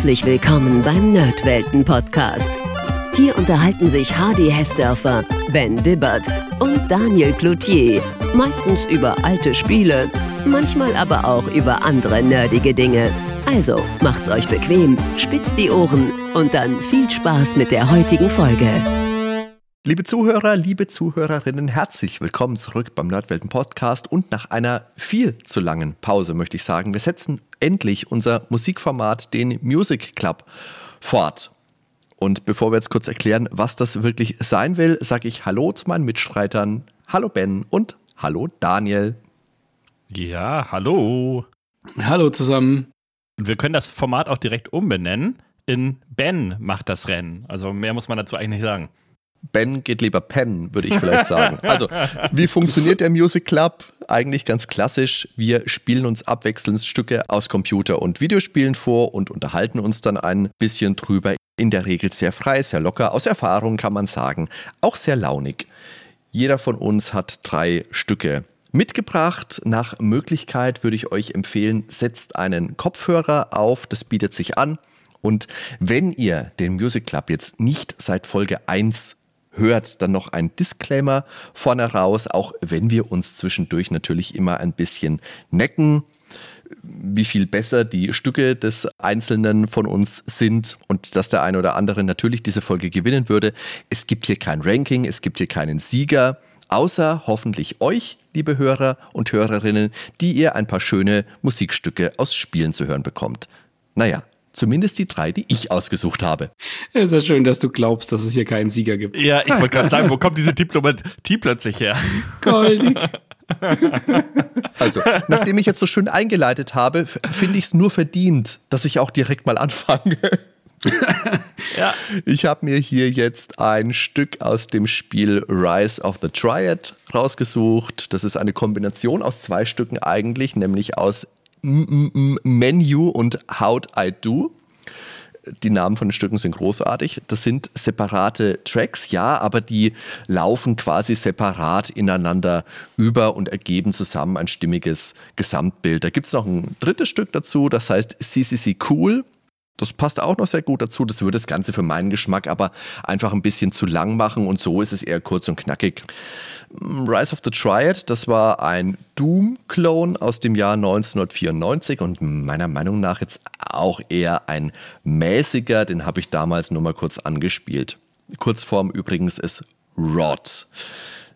Herzlich willkommen beim Nerdwelten Podcast. Hier unterhalten sich Hardy Hessdörfer, Ben Dibbert und Daniel Cloutier. Meistens über alte Spiele, manchmal aber auch über andere nerdige Dinge. Also macht's euch bequem, spitzt die Ohren und dann viel Spaß mit der heutigen Folge. Liebe Zuhörer, liebe Zuhörerinnen, herzlich willkommen zurück beim Nerdwelten Podcast und nach einer viel zu langen Pause möchte ich sagen, wir setzen endlich unser Musikformat, den Music Club, fort. Und bevor wir jetzt kurz erklären, was das wirklich sein will, sage ich Hallo zu meinen Mitstreitern. Hallo Ben und Hallo Daniel. Ja, hallo. Hallo zusammen. Und wir können das Format auch direkt umbenennen in Ben macht das Rennen. Also mehr muss man dazu eigentlich nicht sagen. Ben geht lieber pennen, würde ich vielleicht sagen. Also, wie funktioniert der Music Club? Eigentlich ganz klassisch. Wir spielen uns abwechselnd Stücke aus Computer- und Videospielen vor und unterhalten uns dann ein bisschen drüber. In der Regel sehr frei, sehr locker, aus Erfahrung kann man sagen, auch sehr launig. Jeder von uns hat drei Stücke mitgebracht. Nach Möglichkeit würde ich euch empfehlen, setzt einen Kopfhörer auf, das bietet sich an. Und wenn ihr den Music Club jetzt nicht seit Folge 1 hört, dann noch ein Disclaimer vorne raus, auch wenn wir uns zwischendurch natürlich immer ein bisschen necken wie viel besser die Stücke des Einzelnen von uns sind und dass der eine oder andere natürlich diese Folge gewinnen würde. Es gibt hier kein Ranking, es gibt hier keinen Sieger, außer hoffentlich euch, liebe Hörer und Hörerinnen, die ihr ein paar schöne Musikstücke aus Spielen zu hören bekommt. Naja, Zumindest die drei, die ich ausgesucht habe. Es ist ja schön, dass du glaubst, dass es hier keinen Sieger gibt. Ja, ich wollte gerade sagen, wo kommt diese Diplomatie plötzlich her? Goldig. Also, nachdem ich jetzt so schön eingeleitet habe, finde ich es nur verdient, dass ich auch direkt mal anfange. ja. Ich habe mir hier jetzt ein Stück aus dem Spiel Rise of the Triad rausgesucht. Das ist eine Kombination aus zwei Stücken eigentlich, nämlich aus Menu und How'd I Do. Die Namen von den Stücken sind großartig. Das sind separate Tracks, ja, aber die laufen quasi separat ineinander über und ergeben zusammen ein stimmiges Gesamtbild. Da gibt es noch ein drittes Stück dazu, das heißt CCC Cool. Das passt auch noch sehr gut dazu. Das würde das Ganze für meinen Geschmack aber einfach ein bisschen zu lang machen und so ist es eher kurz und knackig. Rise of the Triad, das war ein Doom-Clone aus dem Jahr 1994 und meiner Meinung nach jetzt auch eher ein mäßiger, den habe ich damals nur mal kurz angespielt. Kurzform übrigens ist Rot.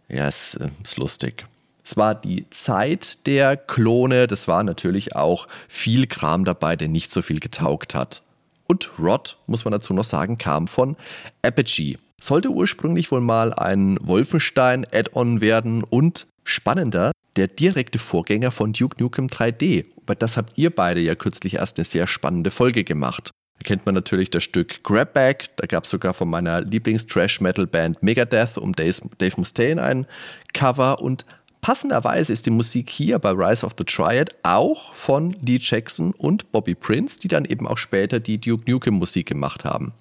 Ja, ist, äh, ist lustig. Es war die Zeit der Klone, das war natürlich auch viel Kram dabei, der nicht so viel getaugt hat. Und Rod, muss man dazu noch sagen, kam von Apogee. Sollte ursprünglich wohl mal ein Wolfenstein-Add-on werden und spannender, der direkte Vorgänger von Duke Nukem 3D. Über das habt ihr beide ja kürzlich erst eine sehr spannende Folge gemacht. Da kennt man natürlich das Stück Grabback. Da gab es sogar von meiner Lieblings-Trash-Metal-Band Megadeth um Dave Mustaine ein Cover. Und passenderweise ist die Musik hier bei Rise of the Triad auch von Lee Jackson und Bobby Prince, die dann eben auch später die Duke Nukem Musik gemacht haben.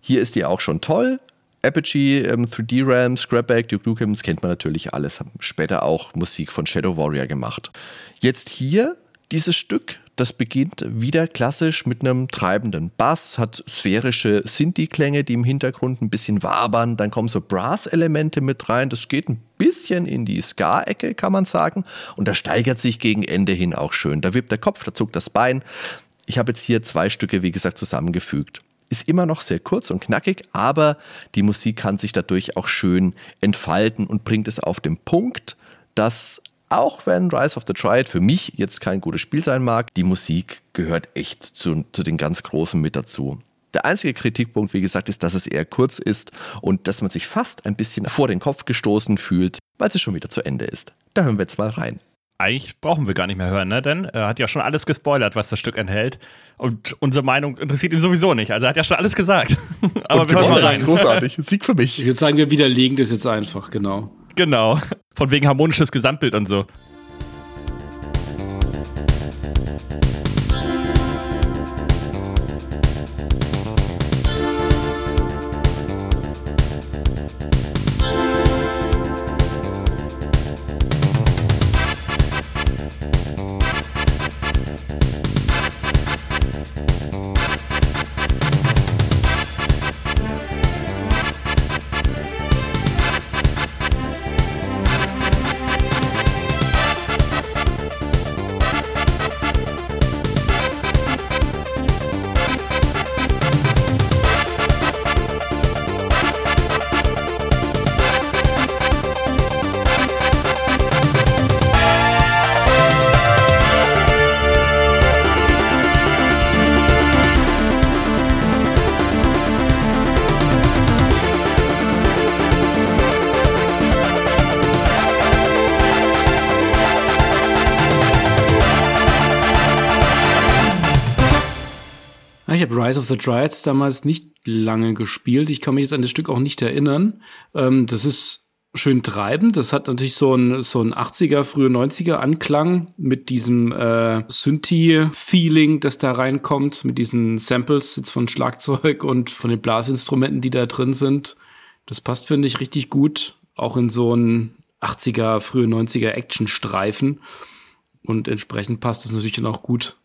Hier ist die auch schon toll. Apogee, ähm, 3D Ram, Scrapback, Duke Nukem, das kennt man natürlich alles. Haben später auch Musik von Shadow Warrior gemacht. Jetzt hier dieses Stück, das beginnt wieder klassisch mit einem treibenden Bass, hat sphärische Sinti-Klänge, die im Hintergrund ein bisschen wabern. Dann kommen so Brass-Elemente mit rein. Das geht ein bisschen in die Ska-Ecke, kann man sagen. Und da steigert sich gegen Ende hin auch schön. Da wippt der Kopf, da zuckt das Bein. Ich habe jetzt hier zwei Stücke, wie gesagt, zusammengefügt ist immer noch sehr kurz und knackig, aber die Musik kann sich dadurch auch schön entfalten und bringt es auf den Punkt, dass auch wenn Rise of the Triad für mich jetzt kein gutes Spiel sein mag, die Musik gehört echt zu, zu den ganz Großen mit dazu. Der einzige Kritikpunkt, wie gesagt, ist, dass es eher kurz ist und dass man sich fast ein bisschen vor den Kopf gestoßen fühlt, weil es schon wieder zu Ende ist. Da hören wir jetzt mal rein eigentlich brauchen wir gar nicht mehr hören, ne? denn er hat ja schon alles gespoilert, was das Stück enthält. Und unsere Meinung interessiert ihn sowieso nicht. Also er hat ja schon alles gesagt. Aber Und wir hören mal rein. Großartig. Sieg für mich. Ich würde sagen, wir widerlegen das jetzt einfach, genau. Genau. Von wegen harmonisches Gesamtbild und so. Rise of the Triads damals nicht lange gespielt. Ich kann mich jetzt an das Stück auch nicht erinnern. Ähm, das ist schön treibend. Das hat natürlich so ein, so ein 80er, frühe 90er Anklang mit diesem äh, Synthi-Feeling, das da reinkommt, mit diesen Samples jetzt von Schlagzeug und von den Blasinstrumenten, die da drin sind. Das passt, finde ich, richtig gut. Auch in so einen 80er, frühe 90er Action-Streifen. Und entsprechend passt es natürlich dann auch gut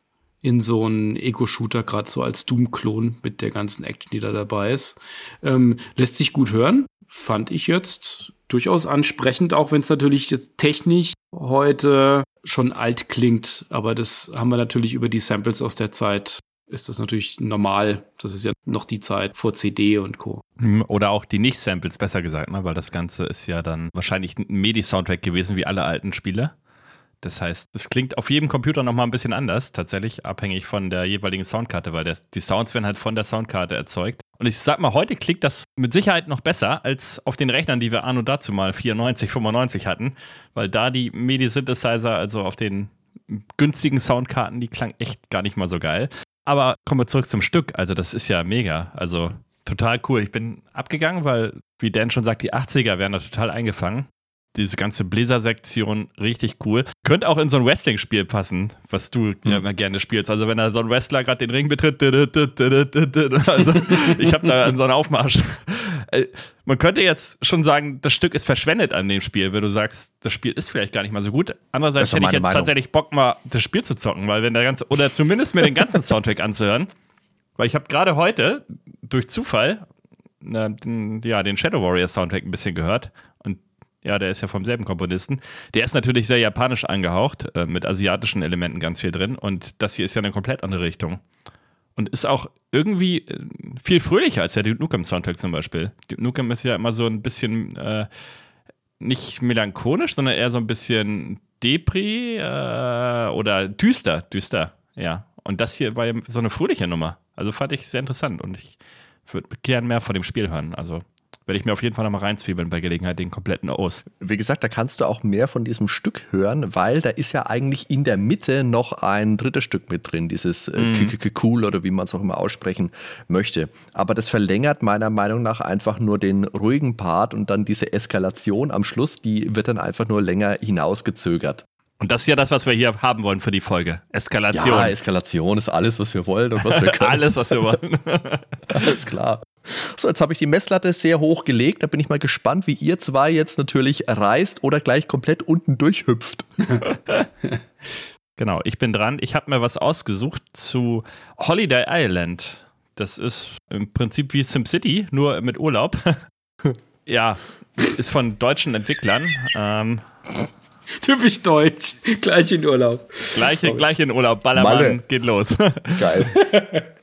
in so einen Ego-Shooter, gerade so als Doom-Klon mit der ganzen Action, die da dabei ist. Ähm, lässt sich gut hören, fand ich jetzt durchaus ansprechend, auch wenn es natürlich jetzt technisch heute schon alt klingt. Aber das haben wir natürlich über die Samples aus der Zeit ist das natürlich normal. Das ist ja noch die Zeit vor CD und Co. Hm, oder auch die Nicht-Samples, besser gesagt, ne? weil das Ganze ist ja dann wahrscheinlich ein MIDI-Soundtrack gewesen, wie alle alten Spiele. Das heißt, es klingt auf jedem Computer nochmal ein bisschen anders, tatsächlich abhängig von der jeweiligen Soundkarte, weil der, die Sounds werden halt von der Soundkarte erzeugt. Und ich sag mal, heute klingt das mit Sicherheit noch besser als auf den Rechnern, die wir anno dazu mal 94, 95 hatten, weil da die MIDI-Synthesizer, also auf den günstigen Soundkarten, die klang echt gar nicht mal so geil. Aber kommen wir zurück zum Stück. Also, das ist ja mega. Also, total cool. Ich bin abgegangen, weil, wie Dan schon sagt, die 80er werden da total eingefangen diese ganze Bläser-Sektion richtig cool. Könnte auch in so ein Wrestling-Spiel passen, was du mhm. ja immer gerne spielst. Also wenn da so ein Wrestler gerade den Ring betritt, also ich habe da so einen Aufmarsch. Äh, man könnte jetzt schon sagen, das Stück ist verschwendet an dem Spiel, wenn du sagst, das Spiel ist vielleicht gar nicht mal so gut. Andererseits hätte ich jetzt Meinung. tatsächlich Bock, mal das Spiel zu zocken, weil wenn der ganze, oder zumindest mir den ganzen Soundtrack anzuhören, weil ich habe gerade heute durch Zufall äh, den, ja, den Shadow Warrior Soundtrack ein bisschen gehört ja, der ist ja vom selben Komponisten. Der ist natürlich sehr japanisch angehaucht, äh, mit asiatischen Elementen ganz viel drin. Und das hier ist ja eine komplett andere Richtung. Und ist auch irgendwie äh, viel fröhlicher als der Duke Nukem Soundtrack zum Beispiel. Duke Nukem ist ja immer so ein bisschen äh, nicht melancholisch, sondern eher so ein bisschen Depri äh, oder düster, düster, ja. Und das hier war ja so eine fröhliche Nummer. Also fand ich sehr interessant und ich würde gern mehr von dem Spiel hören. Also werde ich mir auf jeden Fall nochmal reinzwiebeln bei Gelegenheit, den kompletten Ost. Wie gesagt, da kannst du auch mehr von diesem Stück hören, weil da ist ja eigentlich in der Mitte noch ein drittes Stück mit drin, dieses äh, mhm. Cool oder wie man es auch immer aussprechen möchte. Aber das verlängert meiner Meinung nach einfach nur den ruhigen Part und dann diese Eskalation am Schluss, die wird dann einfach nur länger hinausgezögert. Und das ist ja das, was wir hier haben wollen für die Folge. Eskalation. Ja, Eskalation ist alles, was wir wollen und was wir können. alles, was wir wollen. alles klar. So, jetzt habe ich die Messlatte sehr hoch gelegt. Da bin ich mal gespannt, wie ihr zwei jetzt natürlich reist oder gleich komplett unten durchhüpft. genau, ich bin dran. Ich habe mir was ausgesucht zu Holiday Island. Das ist im Prinzip wie SimCity, nur mit Urlaub. ja, ist von deutschen Entwicklern. Ähm, Typisch deutsch. Gleich in Urlaub. Gleich, gleich in Urlaub. Ballermann Malle. geht los. Geil.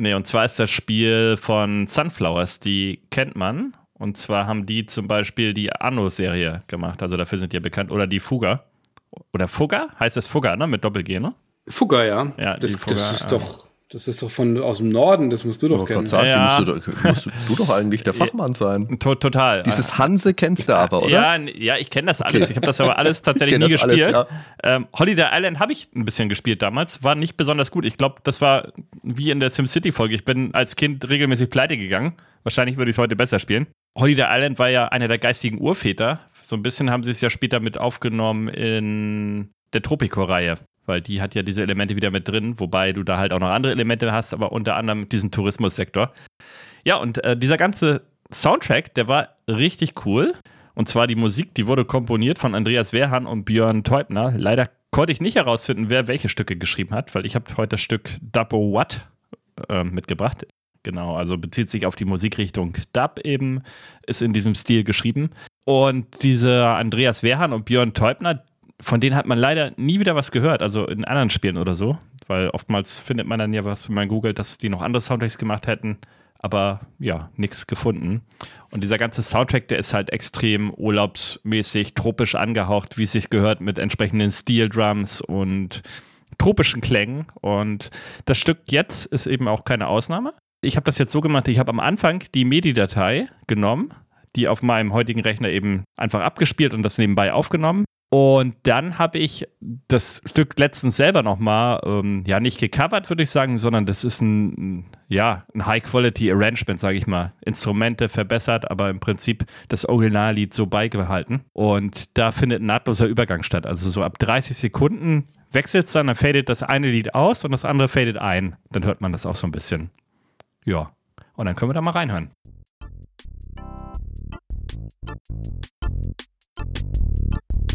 Nee, und zwar ist das Spiel von Sunflowers, die kennt man. Und zwar haben die zum Beispiel die Anno-Serie gemacht, also dafür sind die ja bekannt. Oder die Fuga. Oder Fugger? Heißt das Fugger, ne? Mit Doppel-G, ne? Fugger, ja. Ja, das, Fugger, das ist doch das ist doch von aus dem Norden, das musst du doch kennen. Sagen, ja. musst, du, musst du, doch eigentlich der Fachmann sein. To total. Dieses Hanse kennst du aber, oder? Ja, ja ich kenne das alles. Okay. Ich habe das aber alles tatsächlich nie gespielt. Alles, ja. ähm, Holiday Island habe ich ein bisschen gespielt damals, war nicht besonders gut. Ich glaube, das war wie in der SimCity-Folge. Ich bin als Kind regelmäßig pleite gegangen. Wahrscheinlich würde ich es heute besser spielen. Holiday Island war ja einer der geistigen Urväter. So ein bisschen haben sie es ja später mit aufgenommen in der Tropico-Reihe weil die hat ja diese Elemente wieder mit drin, wobei du da halt auch noch andere Elemente hast, aber unter anderem diesen Tourismussektor. Ja, und äh, dieser ganze Soundtrack, der war richtig cool. Und zwar die Musik, die wurde komponiert von Andreas Wehrhahn und Björn Teubner. Leider konnte ich nicht herausfinden, wer welche Stücke geschrieben hat, weil ich habe heute das Stück Dubbo What äh, mitgebracht. Genau, also bezieht sich auf die Musikrichtung Dub eben, ist in diesem Stil geschrieben. Und diese Andreas Wehrhahn und Björn Teubner, von denen hat man leider nie wieder was gehört, also in anderen Spielen oder so, weil oftmals findet man dann ja was, wenn man googelt, dass die noch andere Soundtracks gemacht hätten, aber ja, nichts gefunden. Und dieser ganze Soundtrack, der ist halt extrem urlaubsmäßig, tropisch angehaucht, wie es sich gehört, mit entsprechenden Steel Drums und tropischen Klängen. Und das Stück jetzt ist eben auch keine Ausnahme. Ich habe das jetzt so gemacht, ich habe am Anfang die MIDI-Datei genommen, die auf meinem heutigen Rechner eben einfach abgespielt und das nebenbei aufgenommen Und dann habe ich das Stück letztens selber nochmal, ähm, ja, nicht gecovert, würde ich sagen, sondern das ist ein, ja, ein High-Quality-Arrangement, sage ich mal. Instrumente verbessert, aber im Prinzip das Originallied so beibehalten. Und da findet ein nahtloser Übergang statt. Also so ab 30 Sekunden wechselt es dann, dann fadet das eine Lied aus und das andere fadet ein. Dann hört man das auch so ein bisschen. Ja. Und dann können wir da mal reinhören.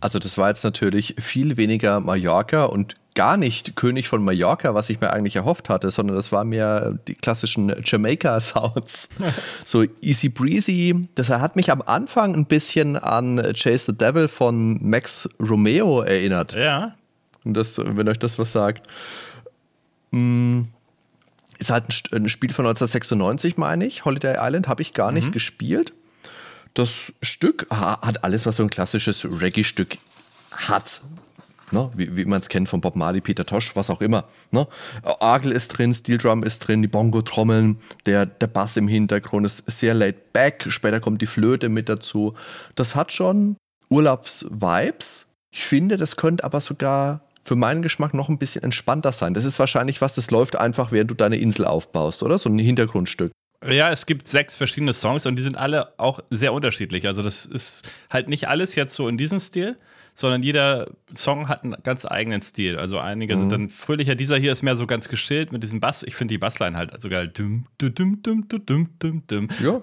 Also das war jetzt natürlich viel weniger Mallorca und gar nicht König von Mallorca, was ich mir eigentlich erhofft hatte, sondern das war mehr die klassischen Jamaica-Sounds. so easy breezy. Das hat mich am Anfang ein bisschen an Chase the Devil von Max Romeo erinnert. Ja. Und das, wenn euch das was sagt. Hm, ist halt ein Spiel von 1996, meine ich. Holiday Island habe ich gar nicht mhm. gespielt das Stück hat alles, was so ein klassisches Reggae-Stück hat. Ne? Wie, wie man es kennt von Bob Marley, Peter Tosh, was auch immer. Ne? Orgel ist drin, Steel Drum ist drin, die Bongo-Trommeln, der, der Bass im Hintergrund ist sehr laid back. Später kommt die Flöte mit dazu. Das hat schon Urlaubs-Vibes. Ich finde, das könnte aber sogar für meinen Geschmack noch ein bisschen entspannter sein. Das ist wahrscheinlich was, das läuft einfach, während du deine Insel aufbaust, oder? So ein Hintergrundstück. Ja, es gibt sechs verschiedene Songs und die sind alle auch sehr unterschiedlich. Also das ist halt nicht alles jetzt so in diesem Stil, sondern jeder Song hat einen ganz eigenen Stil. Also einige mhm. sind dann fröhlicher. Dieser hier ist mehr so ganz geschillt mit diesem Bass. Ich finde die Bassline halt so geil. Dum, dum, dum, dum, dum, dum, dum. Ja.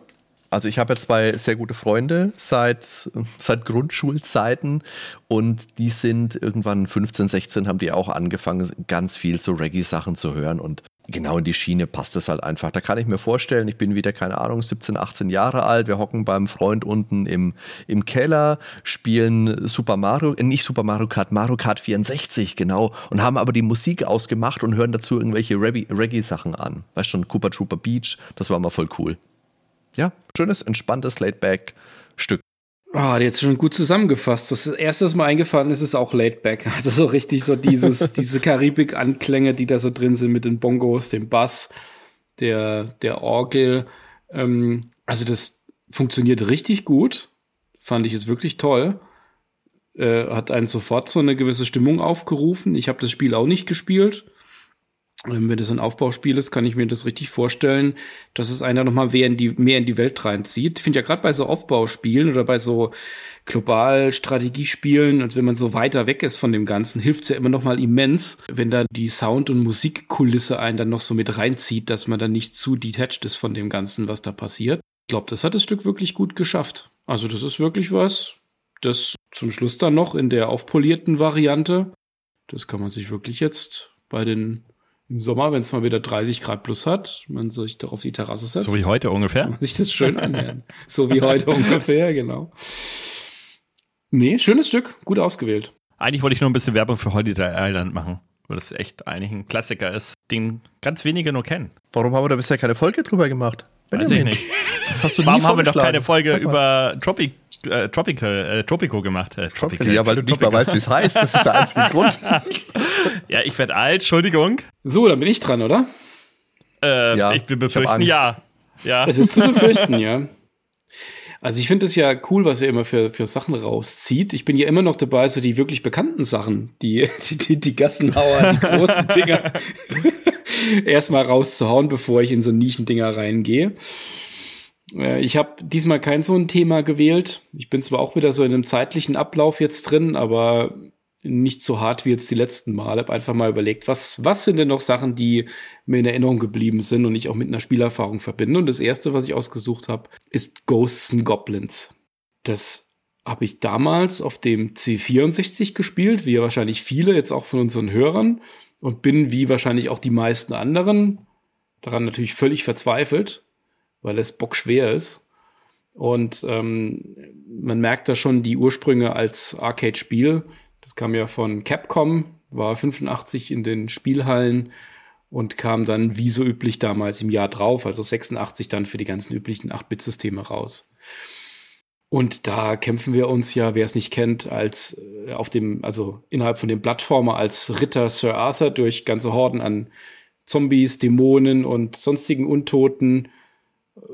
Also ich habe ja zwei sehr gute Freunde seit, seit Grundschulzeiten und die sind irgendwann 15, 16 haben die auch angefangen, ganz viel so Reggae-Sachen zu hören und genau in die Schiene passt es halt einfach. Da kann ich mir vorstellen, ich bin wieder, keine Ahnung, 17, 18 Jahre alt, wir hocken beim Freund unten im, im Keller, spielen Super Mario, äh, nicht Super Mario Kart, Mario Kart 64, genau, und haben aber die Musik ausgemacht und hören dazu irgendwelche Reggae-Sachen an. Weißt du schon, Cooper Trooper Beach, das war mal voll cool. Ja, schönes, entspanntes Laidback-Stück. Ah, oh, jetzt schon gut zusammengefasst. Das erste, was mir eingefallen ist, ist auch Laid Back. Also so richtig so dieses, diese Karibik-Anklänge, die da so drin sind mit den Bongos, dem Bass, der, der Orgel. Ähm, also das funktioniert richtig gut. Fand ich es wirklich toll. Äh, hat einen sofort so eine gewisse Stimmung aufgerufen. Ich habe das Spiel auch nicht gespielt. Wenn das ein Aufbauspiel ist, kann ich mir das richtig vorstellen, dass es einer nochmal mehr in die, mehr in die Welt reinzieht. Ich finde ja gerade bei so Aufbauspielen oder bei so global Strategiespielen, als wenn man so weiter weg ist von dem Ganzen, hilft es ja immer nochmal immens, wenn da die Sound- und Musikkulisse einen dann noch so mit reinzieht, dass man dann nicht zu detached ist von dem Ganzen, was da passiert. Ich glaube, das hat das Stück wirklich gut geschafft. Also das ist wirklich was, das zum Schluss dann noch in der aufpolierten Variante, das kann man sich wirklich jetzt bei den im Sommer, wenn es mal wieder 30 Grad plus hat, man sich doch auf die Terrasse setzt. So wie heute ungefähr. Man sich das schön anhören. so wie heute ungefähr, genau. Nee, schönes Stück, gut ausgewählt. Eigentlich wollte ich nur ein bisschen Werbung für Holiday Island machen, weil das echt eigentlich ein Klassiker ist, den ganz wenige nur kennen. Warum haben wir da bisher keine Folge drüber gemacht? Weiß ich nicht. Warum haben wir doch keine Folge über Tropic, äh, Tropical, äh, Tropico gemacht? Äh, Tropical, ja, weil du nicht mal weißt, wie es heißt. Das ist der einzige Grund. ja, ich werde alt, Entschuldigung. So, dann bin ich dran, oder? Äh, ja, ich will befürchten, ich ja. ja. Es ist zu befürchten, ja. Also ich finde es ja cool, was er immer für, für Sachen rauszieht. Ich bin ja immer noch dabei, so die wirklich bekannten Sachen, die, die, die Gassenhauer, die großen Dinger, erstmal rauszuhauen, bevor ich in so Nischendinger reingehe. Äh, ich habe diesmal kein so ein Thema gewählt. Ich bin zwar auch wieder so in einem zeitlichen Ablauf jetzt drin, aber nicht so hart wie jetzt die letzten Mal. Habe einfach mal überlegt, was, was sind denn noch Sachen, die mir in Erinnerung geblieben sind und ich auch mit einer Spielerfahrung verbinde. Und das erste, was ich ausgesucht habe, ist Ghosts and Goblins. Das habe ich damals auf dem C64 gespielt, wie wahrscheinlich viele jetzt auch von unseren Hörern und bin wie wahrscheinlich auch die meisten anderen daran natürlich völlig verzweifelt, weil es bockschwer ist. Und ähm, man merkt da schon die Ursprünge als Arcade-Spiel das kam ja von Capcom, war 85 in den Spielhallen und kam dann wie so üblich damals im Jahr drauf, also 86 dann für die ganzen üblichen 8-Bit-Systeme raus. Und da kämpfen wir uns ja, wer es nicht kennt, als äh, auf dem, also innerhalb von dem Plattformer als Ritter Sir Arthur durch ganze Horden an Zombies, Dämonen und sonstigen Untoten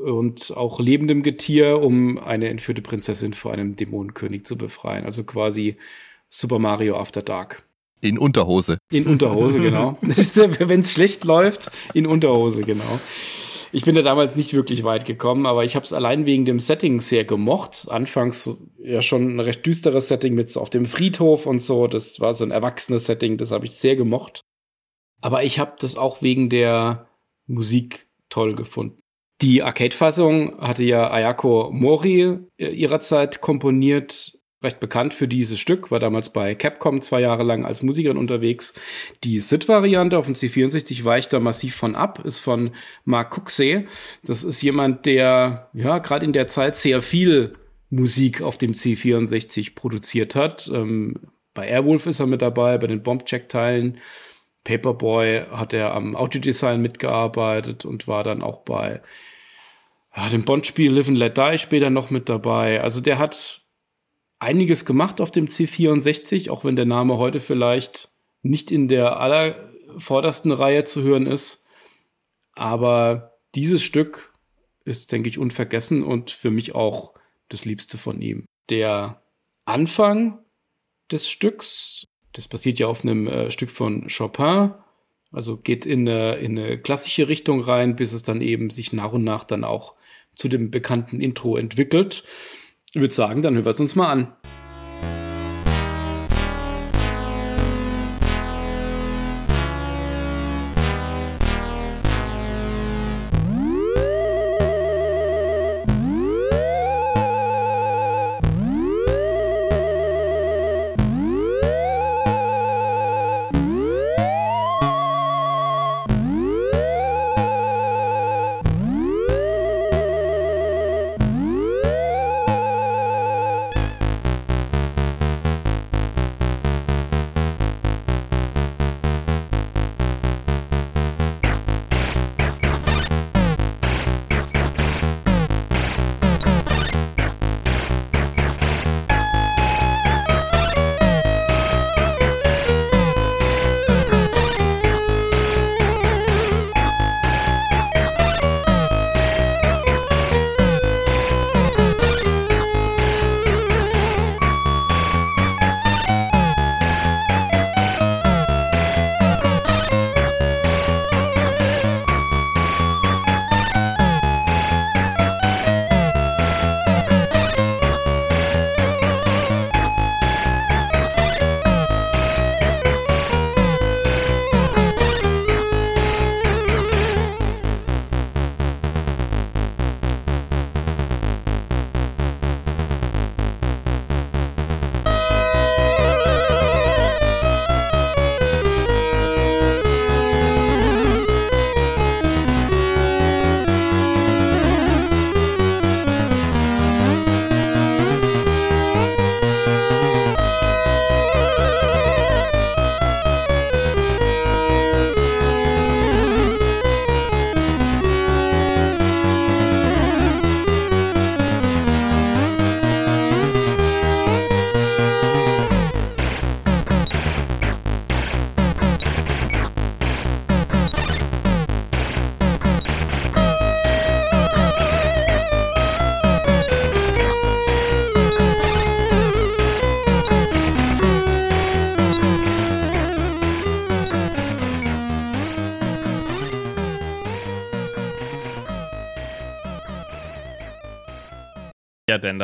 und auch lebendem Getier, um eine entführte Prinzessin vor einem Dämonenkönig zu befreien. Also quasi Super Mario After Dark. In Unterhose. In Unterhose, genau. Wenn es schlecht läuft, in Unterhose, genau. Ich bin da damals nicht wirklich weit gekommen, aber ich habe es allein wegen dem Setting sehr gemocht. Anfangs ja schon ein recht düsteres Setting mit so auf dem Friedhof und so. Das war so ein erwachsenes Setting, das habe ich sehr gemocht. Aber ich habe das auch wegen der Musik toll gefunden. Die Arcade-Fassung hatte ja Ayako Mori äh, ihrerzeit komponiert recht bekannt für dieses Stück, war damals bei Capcom zwei Jahre lang als Musikerin unterwegs. Die SID-Variante auf dem C64 weicht da massiv von ab, ist von Mark Cuxey. Das ist jemand, der ja gerade in der Zeit sehr viel Musik auf dem C64 produziert hat. Ähm, bei Airwolf ist er mit dabei, bei den Bombcheck-Teilen. Paperboy hat er am Audiodesign mitgearbeitet und war dann auch bei ja, dem Bond-Spiel Live and Let Die später noch mit dabei. Also der hat einiges gemacht auf dem C64, auch wenn der Name heute vielleicht nicht in der allervordersten Reihe zu hören ist. Aber dieses Stück ist, denke ich, unvergessen und für mich auch das Liebste von ihm. Der Anfang des Stücks, das basiert ja auf einem äh, Stück von Chopin, also geht in eine, in eine klassische Richtung rein, bis es dann eben sich nach und nach dann auch zu dem bekannten Intro entwickelt. Ich würde sagen, dann hören wir es uns mal an.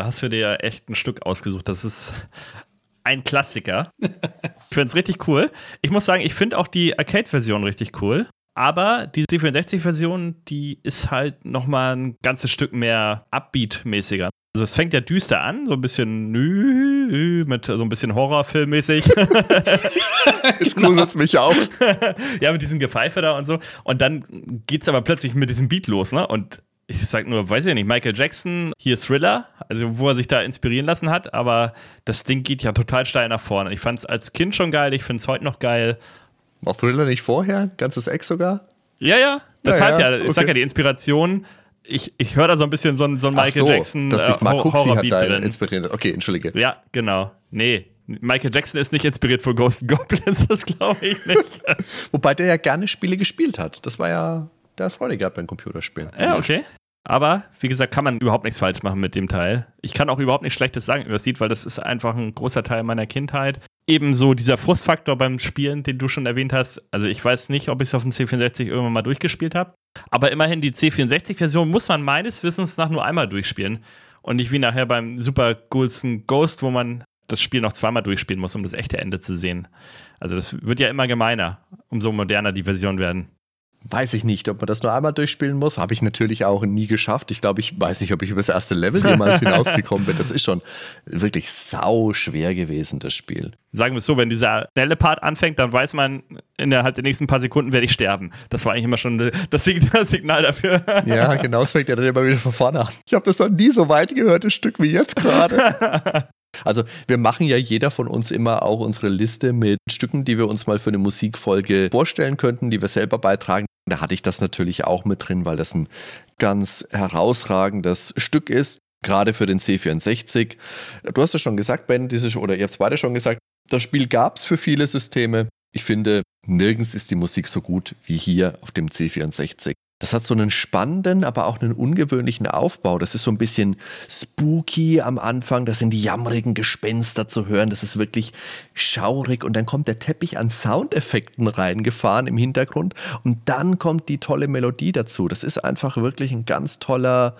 Hast du dir ja echt ein Stück ausgesucht. Das ist ein Klassiker. ich finde es richtig cool. Ich muss sagen, ich finde auch die Arcade-Version richtig cool. Aber die C64-Version, die ist halt noch mal ein ganzes Stück mehr Upbeat-mäßiger. Also es fängt ja düster an, so ein bisschen mit so ein bisschen Horrorfilmmäßig. Jetzt gruselt mich auch. ja, mit diesem Gepfeife da und so. Und dann geht es aber plötzlich mit diesem Beat los, ne? Und ich sag nur, weiß ich nicht, Michael Jackson, hier Thriller, also wo er sich da inspirieren lassen hat, aber das Ding geht ja total steil nach vorne. Ich fand es als Kind schon geil, ich finde es heute noch geil. War Thriller nicht vorher? Ganzes Eck sogar? Ja, ja, deshalb ja, ja. ich okay. sag ja, die Inspiration, ich, ich höre da so ein bisschen so, so ein Michael so, Jackson dass sich Mark äh, Horrorbeat hat drin. inspiriert. Okay, entschuldige. Ja, genau. Nee, Michael Jackson ist nicht inspiriert von Ghost Goblins, das glaube ich nicht. Wobei der ja gerne Spiele gespielt hat. Das war ja, der hat Freude gehabt beim Computerspielen. Ja, okay. Aber wie gesagt, kann man überhaupt nichts falsch machen mit dem Teil. Ich kann auch überhaupt nichts Schlechtes sagen über das Lied, weil das ist einfach ein großer Teil meiner Kindheit. Ebenso dieser Frustfaktor beim Spielen, den du schon erwähnt hast. Also ich weiß nicht, ob ich es auf dem C64 irgendwann mal durchgespielt habe. Aber immerhin die C64-Version muss man meines Wissens nach nur einmal durchspielen. Und nicht wie nachher beim super coolsten Ghost, wo man das Spiel noch zweimal durchspielen muss, um das echte Ende zu sehen. Also das wird ja immer gemeiner, umso moderner die Versionen werden. Weiß ich nicht, ob man das nur einmal durchspielen muss. Habe ich natürlich auch nie geschafft. Ich glaube, ich weiß nicht, ob ich über das erste Level jemals hinausgekommen bin. Das ist schon wirklich sau schwer gewesen, das Spiel. Sagen wir es so, wenn dieser schnelle Part anfängt, dann weiß man, innerhalb der nächsten paar Sekunden werde ich sterben. Das war eigentlich immer schon das Signal dafür. Ja, genau, es fängt ja dann immer wieder von vorne an. Ich habe das noch nie so weit gehört, das Stück wie jetzt gerade. Also wir machen ja jeder von uns immer auch unsere Liste mit Stücken, die wir uns mal für eine Musikfolge vorstellen könnten, die wir selber beitragen. Da hatte ich das natürlich auch mit drin, weil das ein ganz herausragendes Stück ist, gerade für den C64. Du hast ja schon gesagt, Ben, dieses, oder ihr habt es beide schon gesagt, das Spiel gab es für viele Systeme. Ich finde, nirgends ist die Musik so gut wie hier auf dem C64. Das hat so einen spannenden, aber auch einen ungewöhnlichen Aufbau. Das ist so ein bisschen spooky am Anfang. Da sind die jammerigen Gespenster zu hören. Das ist wirklich schaurig. Und dann kommt der Teppich an Soundeffekten reingefahren im Hintergrund. Und dann kommt die tolle Melodie dazu. Das ist einfach wirklich ein ganz toller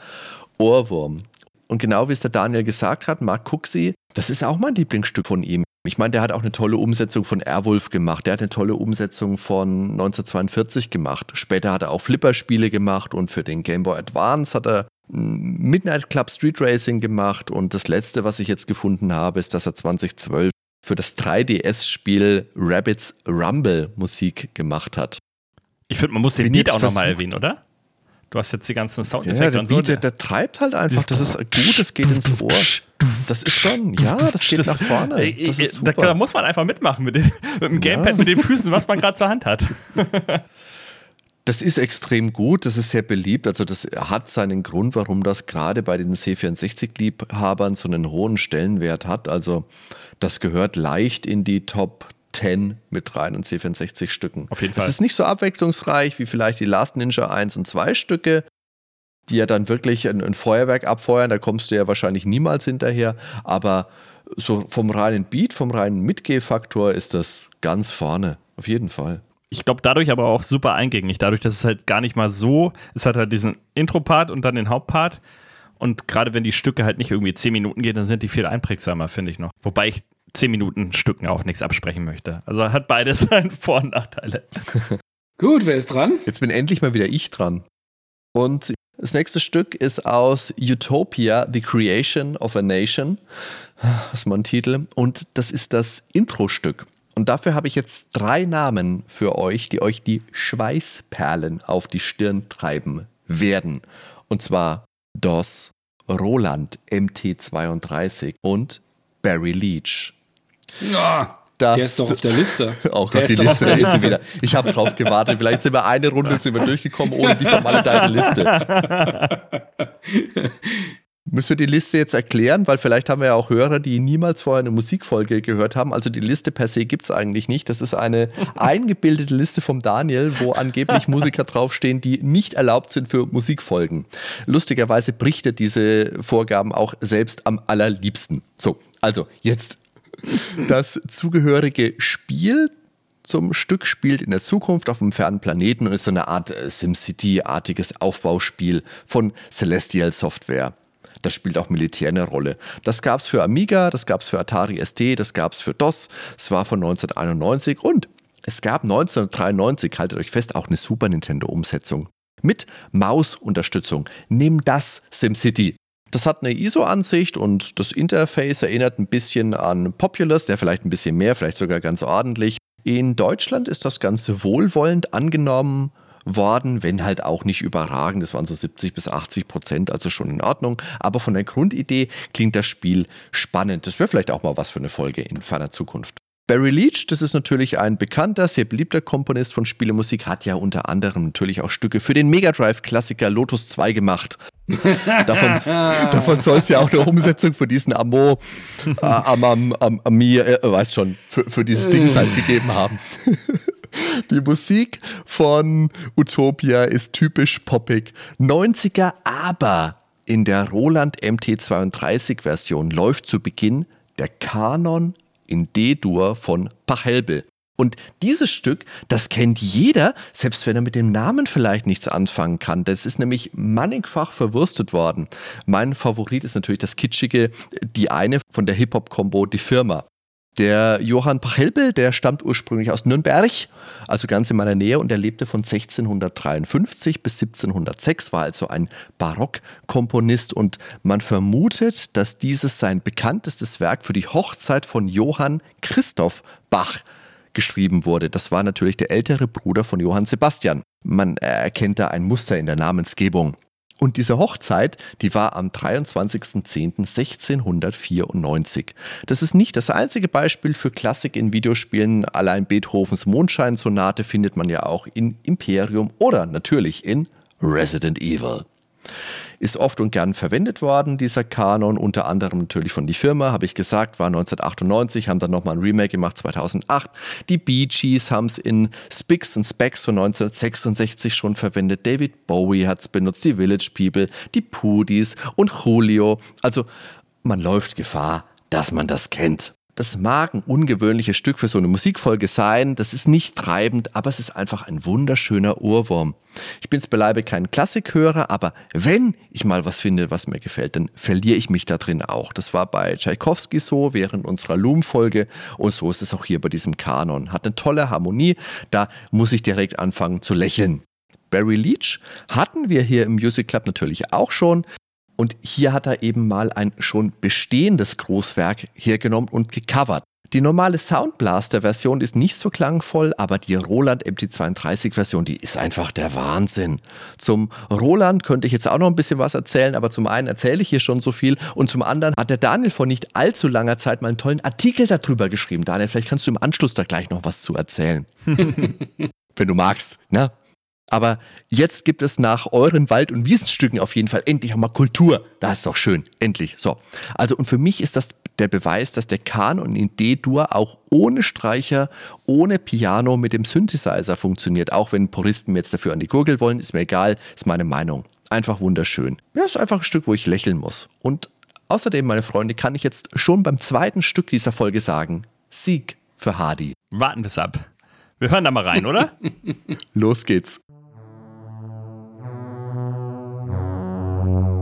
Ohrwurm. Und genau wie es der Daniel gesagt hat, Mark Cooksey, das ist auch mein Lieblingsstück von ihm. Ich meine, der hat auch eine tolle Umsetzung von Airwolf gemacht. Der hat eine tolle Umsetzung von 1942 gemacht. Später hat er auch Flipperspiele gemacht und für den Game Boy Advance hat er Midnight Club Street Racing gemacht. Und das letzte, was ich jetzt gefunden habe, ist, dass er 2012 für das 3DS-Spiel Rabbits Rumble Musik gemacht hat. Ich finde, man muss den Beat auch nochmal erwähnen, oder? Du hast jetzt die ganzen Soundeffekte ja, der und so. Der, der, treibt halt einfach. Das ist gut, das geht ins Ohr. Das ist schon, ja, das geht nach vorne. Das ist super. Da, muss man einfach mitmachen mit, dem, mit dem Gamepad, ja. mit den Füßen, was man gerade zur Hand hat. Das ist extrem gut, das ist sehr beliebt. Also das hat seinen Grund, warum das gerade bei den C64-Liebhabern so einen hohen Stellenwert hat. Also das gehört leicht in die Top 10 mit rein C64 Stücken. Auf jeden Fall. Es ist nicht so abwechslungsreich wie vielleicht die Last Ninja 1 und 2 Stücke, die ja dann wirklich ein, ein Feuerwerk abfeuern. Da kommst du ja wahrscheinlich niemals hinterher. Aber so vom reinen Beat, vom reinen Mitgehfaktor ist das ganz vorne. Auf jeden Fall. Ich glaube, dadurch aber auch super eingängig. Dadurch, dass es halt gar nicht mal so, es hat halt diesen Intro-Part und dann den Hauptpart. Und gerade wenn die Stücke halt nicht irgendwie 10 Minuten gehen, dann sind die viel einprägsamer, finde ich noch. Wobei ich 10 Minuten Stücken auch nichts absprechen möchte. Also hat beides seine Vor- und Nachteile. Gut, wer ist dran? Jetzt bin endlich mal wieder ich dran. Und das nächste Stück ist aus Utopia, The Creation of a Nation. Das ist mein Titel. Und das ist das Intro-Stück. Und dafür habe ich jetzt drei Namen für euch, die euch die Schweißperlen auf die Stirn treiben werden. Und zwar DOS, Roland MT32 und Barry Leach. Ja, das, der ist doch auf der Liste. Auch der die Liste, da ist sie wieder. Ich habe drauf gewartet. Vielleicht sind wir eine Runde sind wir durchgekommen ohne die vermaledeite Liste. Müssen wir die Liste jetzt erklären, weil vielleicht haben wir ja auch Hörer, die niemals vorher eine Musikfolge gehört haben. Also die Liste per se gibt es eigentlich nicht. Das ist eine eingebildete Liste vom Daniel, wo angeblich Musiker draufstehen, die nicht erlaubt sind für Musikfolgen. Lustigerweise bricht er diese Vorgaben auch selbst am allerliebsten. So, also jetzt das zugehörige Spiel zum Stück spielt in der Zukunft auf einem fernen Planeten und ist so eine Art äh, SimCity-artiges Aufbauspiel von Celestial Software. Das spielt auch Militär eine Rolle. Das gab es für Amiga, das gab es für Atari ST, das gab es für DOS. Es war von 1991 und es gab 1993, haltet euch fest, auch eine Super Nintendo-Umsetzung. Mit Mausunterstützung. Nimm das SimCity. Das hat eine ISO-Ansicht und das Interface erinnert ein bisschen an Populous, der vielleicht ein bisschen mehr, vielleicht sogar ganz ordentlich. In Deutschland ist das Ganze wohlwollend angenommen worden, wenn halt auch nicht überragend. Das waren so 70 bis 80 Prozent, also schon in Ordnung. Aber von der Grundidee klingt das Spiel spannend. Das wäre vielleicht auch mal was für eine Folge in ferner Zukunft. Barry Leach, das ist natürlich ein bekannter, sehr beliebter Komponist von Spielemusik, hat ja unter anderem natürlich auch Stücke für den Mega Drive-Klassiker Lotus 2 gemacht. davon davon soll es ja auch eine Umsetzung für diesen Amo, äh, am, am, am, am mir, äh, weiß schon, für, für dieses Ding halt gegeben haben. Die Musik von Utopia ist typisch poppig. 90er, aber in der Roland MT32-Version läuft zu Beginn der Kanon in D-Dur von Pachelbel. Und dieses Stück, das kennt jeder, selbst wenn er mit dem Namen vielleicht nichts anfangen kann. Das ist nämlich mannigfach verwurstet worden. Mein Favorit ist natürlich das kitschige, die eine von der Hip-Hop-Kombo, die Firma. Der Johann Pachelbel, der stammt ursprünglich aus Nürnberg, also ganz in meiner Nähe, und er lebte von 1653 bis 1706, war also ein Barockkomponist und man vermutet, dass dieses sein bekanntestes Werk für die Hochzeit von Johann Christoph Bach geschrieben wurde. Das war natürlich der ältere Bruder von Johann Sebastian. Man erkennt da ein Muster in der Namensgebung. Und diese Hochzeit, die war am 23.10.1694. Das ist nicht das einzige Beispiel für Klassik in Videospielen. Allein Beethovens Mondscheinsonate findet man ja auch in Imperium oder natürlich in Resident Evil ist oft und gern verwendet worden, dieser Kanon, unter anderem natürlich von die Firma, habe ich gesagt, war 1998, haben dann nochmal ein Remake gemacht 2008. Die Bee Gees haben es in Spicks and Specs von 1966 schon verwendet. David Bowie hat es benutzt, die Village People, die Pudis und Julio. Also man läuft Gefahr, dass man das kennt. Das mag ein ungewöhnliches Stück für so eine Musikfolge sein, das ist nicht treibend, aber es ist einfach ein wunderschöner Ohrwurm. Ich bin beileibe kein Klassikhörer, aber wenn ich mal was finde, was mir gefällt, dann verliere ich mich da drin auch. Das war bei Tchaikovsky so während unserer Loom-Folge und so ist es auch hier bei diesem Kanon. Hat eine tolle Harmonie, da muss ich direkt anfangen zu lächeln. Barry Leach hatten wir hier im Music Club natürlich auch schon. Und hier hat er eben mal ein schon bestehendes Großwerk hergenommen und gecovert. Die normale Soundblaster-Version ist nicht so klangvoll, aber die Roland MT32-Version, die ist einfach der Wahnsinn. Zum Roland könnte ich jetzt auch noch ein bisschen was erzählen, aber zum einen erzähle ich hier schon so viel und zum anderen hat der Daniel vor nicht allzu langer Zeit mal einen tollen Artikel darüber geschrieben. Daniel, vielleicht kannst du im Anschluss da gleich noch was zu erzählen. Wenn du magst, ne? Aber jetzt gibt es nach euren Wald- und Wiesenstücken auf jeden Fall endlich auch mal Kultur. Das ist doch schön. Endlich. So. Also, und für mich ist das der Beweis, dass der Kanon in D-Dur auch ohne Streicher, ohne Piano mit dem Synthesizer funktioniert. Auch wenn Puristen mir jetzt dafür an die Gurgel wollen, ist mir egal, ist meine Meinung. Einfach wunderschön. Ja, ist einfach ein Stück, wo ich lächeln muss. Und außerdem, meine Freunde, kann ich jetzt schon beim zweiten Stück dieser Folge sagen: Sieg für Hardy. Warten wir es ab. Wir hören da mal rein, oder? Los geht's. Uh-huh.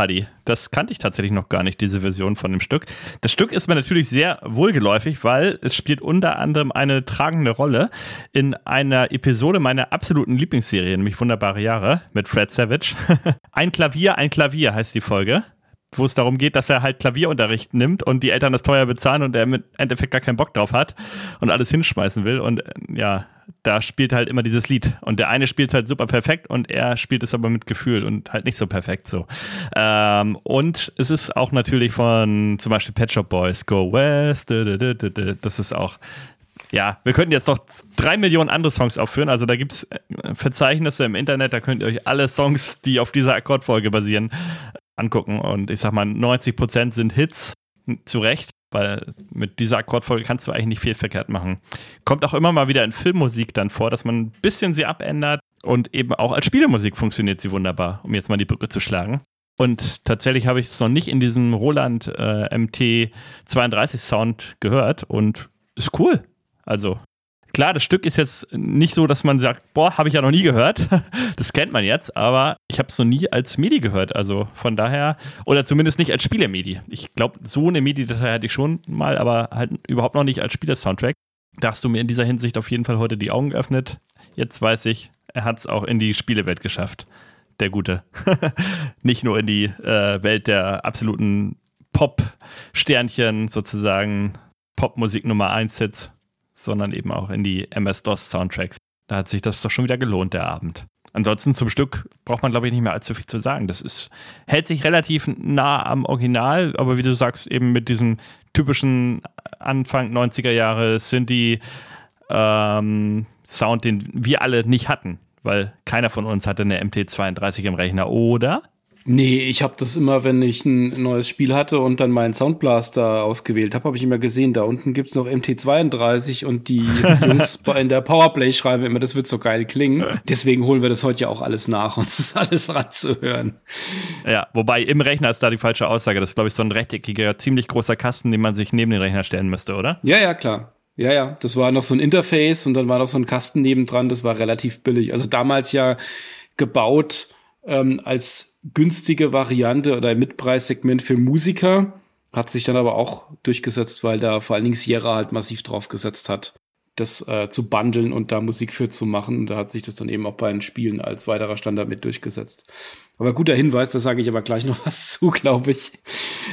Hadi. Das kannte ich tatsächlich noch gar nicht, diese Version von dem Stück. Das Stück ist mir natürlich sehr wohlgeläufig, weil es spielt unter anderem eine tragende Rolle in einer Episode meiner absoluten Lieblingsserie, nämlich Wunderbare Jahre mit Fred Savage. ein Klavier, ein Klavier heißt die Folge wo es darum geht, dass er halt Klavierunterricht nimmt und die Eltern das teuer bezahlen und er im Endeffekt gar keinen Bock drauf hat und alles hinschmeißen will. Und äh, ja, da spielt halt immer dieses Lied. Und der eine spielt halt super perfekt und er spielt es aber mit Gefühl und halt nicht so perfekt so. Ähm, und es ist auch natürlich von zum Beispiel Pet Shop Boys, Go West, das ist auch ja, wir könnten jetzt noch drei Millionen andere Songs aufführen. Also da gibt es äh, Verzeichnisse im Internet, da könnt ihr euch alle Songs, die auf dieser Akkordfolge basieren, angucken. Und ich sag mal, 90 Prozent sind Hits, zu Recht, weil mit dieser Akkordfolge kannst du eigentlich nicht viel verkehrt machen. Kommt auch immer mal wieder in Filmmusik dann vor, dass man ein bisschen sie abändert und eben auch als Spielemusik funktioniert sie wunderbar, um jetzt mal die Brücke zu schlagen. Und tatsächlich habe ich es noch nicht in diesem Roland äh, MT32 Sound gehört und ist cool. Also Klar, das Stück ist jetzt nicht so, dass man sagt, boah, habe ich ja noch nie gehört. Das kennt man jetzt, aber ich habe es noch nie als MIDI gehört. Also von daher, oder zumindest nicht als Spieler-MIDI. Ich glaube, so eine MIDI-Datei hatte ich schon mal, aber halt überhaupt noch nicht als Spieler-Soundtrack. Da hast du mir in dieser Hinsicht auf jeden Fall heute die Augen geöffnet. Jetzt weiß ich, er hat es auch in die Spielewelt geschafft. Der Gute. nicht nur in die äh, Welt der absoluten Pop-Sternchen, sozusagen Popmusik Nummer 1 Hits sondern eben auch in die MS-DOS-Soundtracks. Da hat sich das doch schon wieder gelohnt, der Abend. Ansonsten zum Stück braucht man, glaube ich, nicht mehr allzu viel zu sagen. Das ist, hält sich relativ nah am Original, aber wie du sagst, eben mit diesem typischen Anfang 90er Jahre Synthie ähm, Sound, den wir alle nicht hatten, weil keiner von uns hatte eine MT32 im Rechner, oder? Nee, ich habe das immer, wenn ich ein neues Spiel hatte und dann meinen Soundblaster ausgewählt habe, habe ich immer gesehen, da unten gibt's noch MT32 und die Jungs in der Powerplay schreiben immer, das wird so geil klingen. Deswegen holen wir das heute ja auch alles nach, uns das alles ranzuhören. Ja, wobei im Rechner ist da die falsche Aussage. Das ist, glaube ich, so ein rechteckiger, ziemlich großer Kasten, den man sich neben den Rechner stellen müsste, oder? Ja, ja, klar. Ja, ja, das war noch so ein Interface und dann war noch so ein Kasten nebendran, das war relativ billig. Also damals ja gebaut ähm, als günstige Variante oder Mitpreissegment für Musiker. Hat sich dann aber auch durchgesetzt, weil da vor allen Dingen Sierra halt massiv drauf gesetzt hat, das äh, zu bundeln und da Musik für zu machen. Und da hat sich das dann eben auch bei den Spielen als weiterer Standard mit durchgesetzt. Aber guter Hinweis, da sage ich aber gleich noch was zu, glaube ich.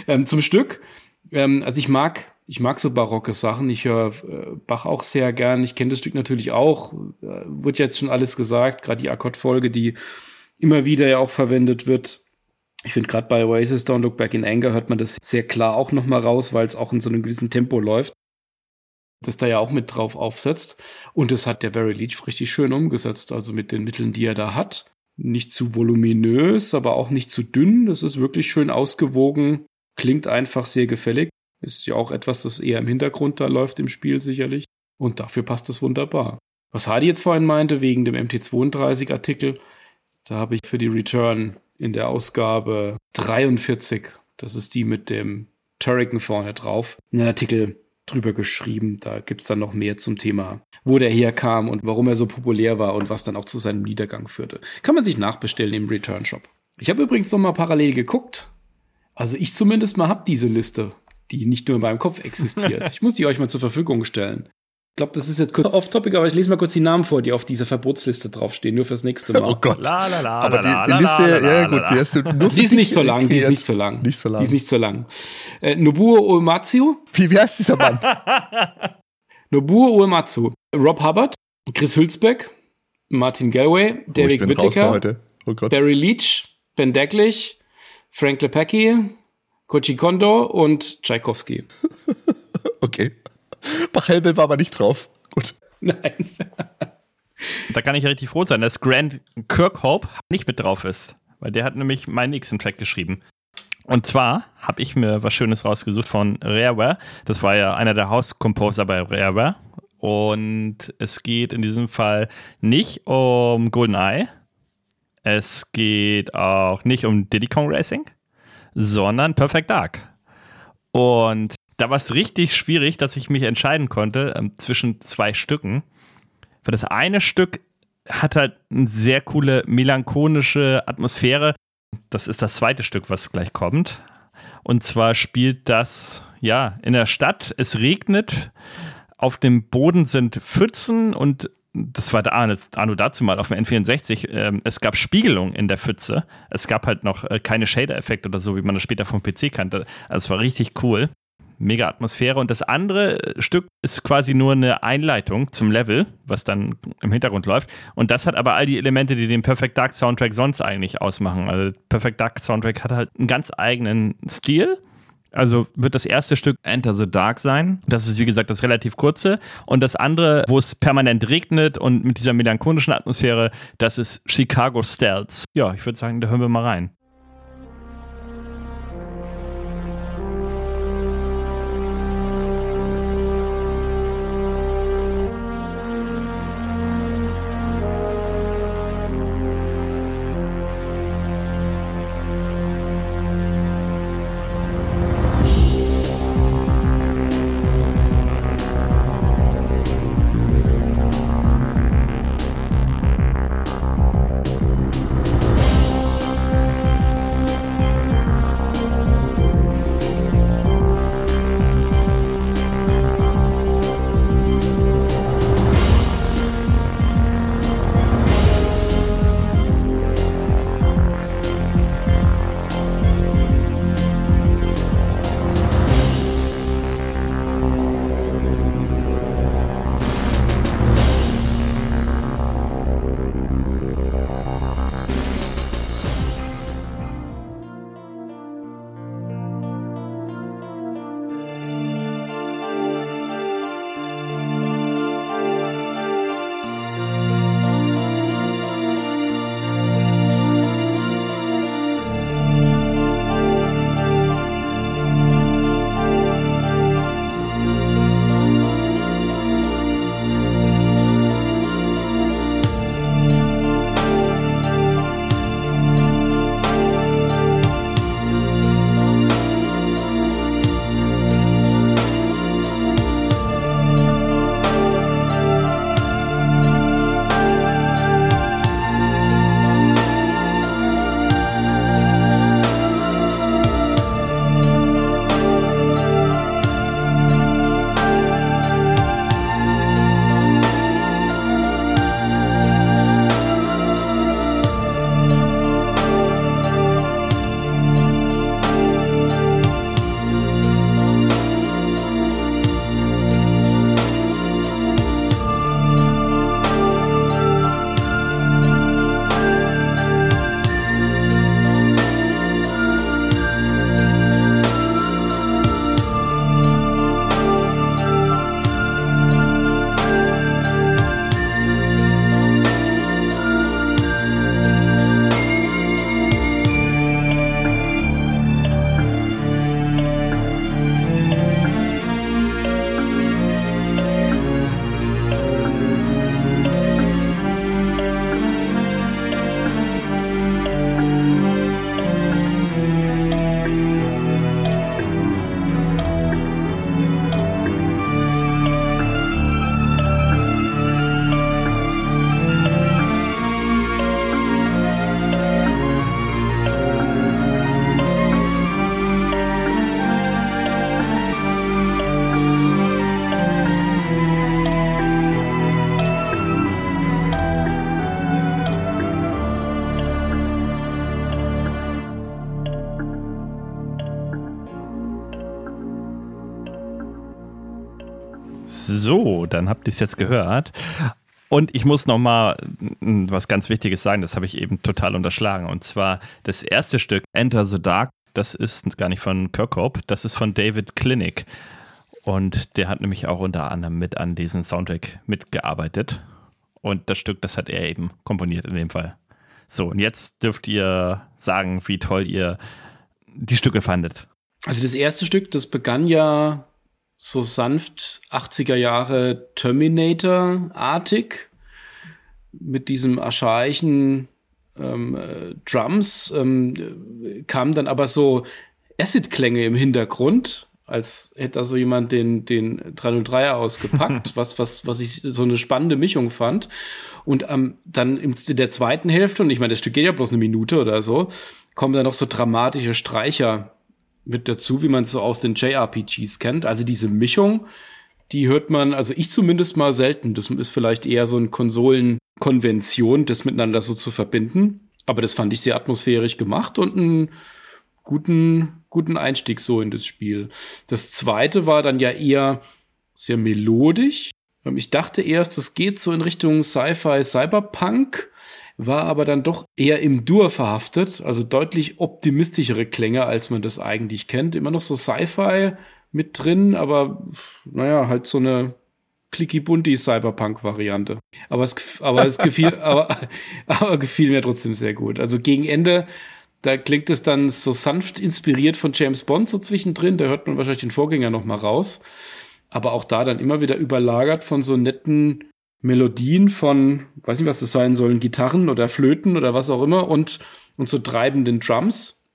Ähm, zum Stück. Ähm, also ich mag, ich mag so barocke Sachen. Ich höre äh, Bach auch sehr gern. Ich kenne das Stück natürlich auch. Äh, wird jetzt schon alles gesagt. Gerade die Akkordfolge, die immer wieder ja auch verwendet wird. Ich finde gerade bei Oasis Don't Look Back in Anger hört man das sehr klar auch noch mal raus, weil es auch in so einem gewissen Tempo läuft. Das da ja auch mit drauf aufsetzt. Und das hat der Barry Leach richtig schön umgesetzt, also mit den Mitteln, die er da hat. Nicht zu voluminös, aber auch nicht zu dünn. Das ist wirklich schön ausgewogen. Klingt einfach sehr gefällig. Ist ja auch etwas, das eher im Hintergrund da läuft im Spiel sicherlich. Und dafür passt es wunderbar. Was Hardy jetzt vorhin meinte, wegen dem MT32-Artikel, da habe ich für die Return in der Ausgabe 43, das ist die mit dem Turrican vorne drauf, einen Artikel drüber geschrieben. Da gibt es dann noch mehr zum Thema, wo der herkam und warum er so populär war und was dann auch zu seinem Niedergang führte. Kann man sich nachbestellen im Return Shop. Ich habe übrigens noch mal parallel geguckt. Also ich zumindest mal habe diese Liste, die nicht nur in meinem Kopf existiert. ich muss die euch mal zur Verfügung stellen glaube, das ist jetzt kurz off-topic, aber ich lese mal kurz die Namen vor, die auf dieser Verbotsliste draufstehen, nur fürs nächste Mal. Oh Gott. La, la, la, aber die, die Liste, ja gut, die hast du nur Die ist nicht so lang, die ist nicht so lang. Nicht so lang. Die ist nicht so lang. Äh, Nobuo Uematsu. Wie, wie heißt dieser Mann? Nobuo Uematsu. Rob Hubbard, Chris Hülsbeck, Martin Galway, oh, David Whittaker, oh Barry Leach, Ben Daglish, Frank Lepecki, Kochi Kondo und Tchaikovsky. okay. Bachelbel war aber nicht drauf. Gut. Nein. da kann ich richtig froh sein, dass Grant Kirkhope nicht mit drauf ist. Weil der hat nämlich meinen nächsten Track geschrieben. Und zwar habe ich mir was Schönes rausgesucht von Rareware. Das war ja einer der House-Composer bei Rareware. Und es geht in diesem Fall nicht um GoldenEye. Es geht auch nicht um Diddy Kong Racing, sondern Perfect Dark. Und da war es richtig schwierig, dass ich mich entscheiden konnte ähm, zwischen zwei Stücken. Weil das eine Stück hat halt eine sehr coole melancholische Atmosphäre. Das ist das zweite Stück, was gleich kommt. Und zwar spielt das, ja, in der Stadt. Es regnet. Auf dem Boden sind Pfützen und das war Arno dazu mal auf dem N64, ähm, es gab Spiegelung in der Pfütze. Es gab halt noch äh, keine Shader-Effekte oder so, wie man das später vom PC kannte. Also es war richtig cool. Mega Atmosphäre. Und das andere Stück ist quasi nur eine Einleitung zum Level, was dann im Hintergrund läuft. Und das hat aber all die Elemente, die den Perfect Dark Soundtrack sonst eigentlich ausmachen. Also Perfect Dark Soundtrack hat halt einen ganz eigenen Stil also wird das erste Stück Enter the Dark sein. Das ist, wie gesagt, das relativ kurze. Und das andere, wo es permanent regnet und mit dieser melancholischen Atmosphäre, das ist Chicago Stealth. Ja, ich würde sagen, da hören wir mal rein. Dann habt ihr es jetzt gehört. Und ich muss noch mal was ganz Wichtiges sagen, das habe ich eben total unterschlagen. Und zwar das erste Stück, Enter the Dark, das ist gar nicht von Kirkhope, das ist von David Clinic. Und der hat nämlich auch unter anderem mit an diesem Soundtrack mitgearbeitet. Und das Stück, das hat er eben komponiert in dem Fall. So, und jetzt dürft ihr sagen, wie toll ihr die Stücke fandet. Also das erste Stück, das begann ja so sanft 80er Jahre Terminator-artig mit diesem archaischen ähm, äh, Drums, ähm, kamen dann aber so Acid-Klänge im Hintergrund, als hätte da so jemand den, den 303er ausgepackt, was, was, was ich so eine spannende Mischung fand. Und ähm, dann in der zweiten Hälfte, und ich meine, das Stück geht ja bloß eine Minute oder so, kommen da noch so dramatische Streicher mit dazu, wie man es so aus den JRPGs kennt. Also diese Mischung, die hört man, also ich zumindest mal selten. Das ist vielleicht eher so eine Konsolenkonvention, das miteinander so zu verbinden. Aber das fand ich sehr atmosphärisch gemacht und einen guten, guten Einstieg so in das Spiel. Das zweite war dann ja eher sehr melodisch. Ich dachte erst, das geht so in Richtung Sci-Fi, Cyberpunk war aber dann doch eher im Dur verhaftet, also deutlich optimistischere Klänge, als man das eigentlich kennt. Immer noch so Sci-Fi mit drin, aber naja, halt so eine clicky bunti Cyberpunk-Variante. Aber es, aber es gefiel, aber, aber gefiel mir trotzdem sehr gut. Also gegen Ende, da klingt es dann so sanft inspiriert von James Bond so zwischendrin. Da hört man wahrscheinlich den Vorgänger noch mal raus. Aber auch da dann immer wieder überlagert von so netten Melodien von, weiß nicht, was das sein sollen, Gitarren oder Flöten oder was auch immer und, und so treibenden Drums.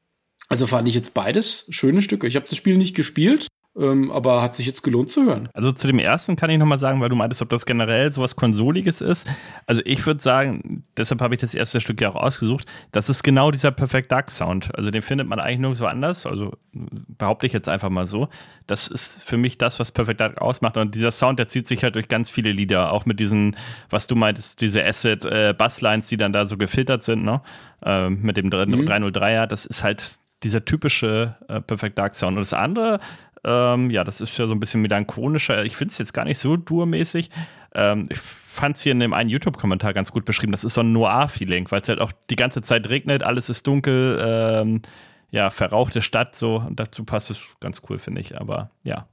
Also fand ich jetzt beides schöne Stücke. Ich habe das Spiel nicht gespielt, ähm, aber hat sich jetzt gelohnt zu hören. Also zu dem ersten kann ich nochmal sagen, weil du meintest, ob das generell sowas Konsoliges ist. Also ich würde sagen, deshalb habe ich das erste Stück ja auch ausgesucht, das ist genau dieser Perfect Dark Sound. Also den findet man eigentlich nirgendwo anders. Also behaupte ich jetzt einfach mal so. Das ist für mich das, was Perfect Dark ausmacht. Und dieser Sound, der zieht sich halt durch ganz viele Lieder, auch mit diesen, was du meintest, diese Acid-Basslines, äh, die dann da so gefiltert sind, ne? Äh, mit dem 303er. Mhm. Das ist halt dieser typische äh, Perfect Dark Sound. Und das andere, ähm, ja, das ist ja so ein bisschen melancholischer. Ich finde es jetzt gar nicht so durmäßig. Ähm, ich fand es hier in dem einen YouTube-Kommentar ganz gut beschrieben. Das ist so ein Noir-Feeling, weil es halt auch die ganze Zeit regnet, alles ist dunkel, ähm, ja, verrauchte Stadt, so. Und dazu passt es ganz cool, finde ich. Aber ja,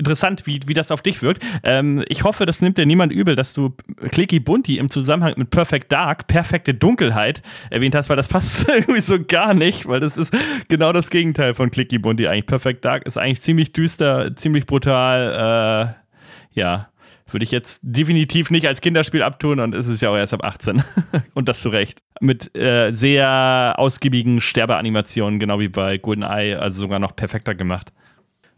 interessant, wie, wie das auf dich wirkt. Ähm, ich hoffe, das nimmt dir niemand übel, dass du Clicky Bunty im Zusammenhang mit Perfect Dark, perfekte Dunkelheit erwähnt hast, weil das passt irgendwie so gar nicht, weil das ist genau das Gegenteil von Clicky Bunty eigentlich. Perfect Dark ist eigentlich ziemlich düster, ziemlich brutal, äh, ja. Würde ich jetzt definitiv nicht als Kinderspiel abtun und es ist ja auch erst ab 18. und das zu Recht. Mit äh, sehr ausgiebigen Sterbeanimationen, genau wie bei GoldenEye, also sogar noch perfekter gemacht.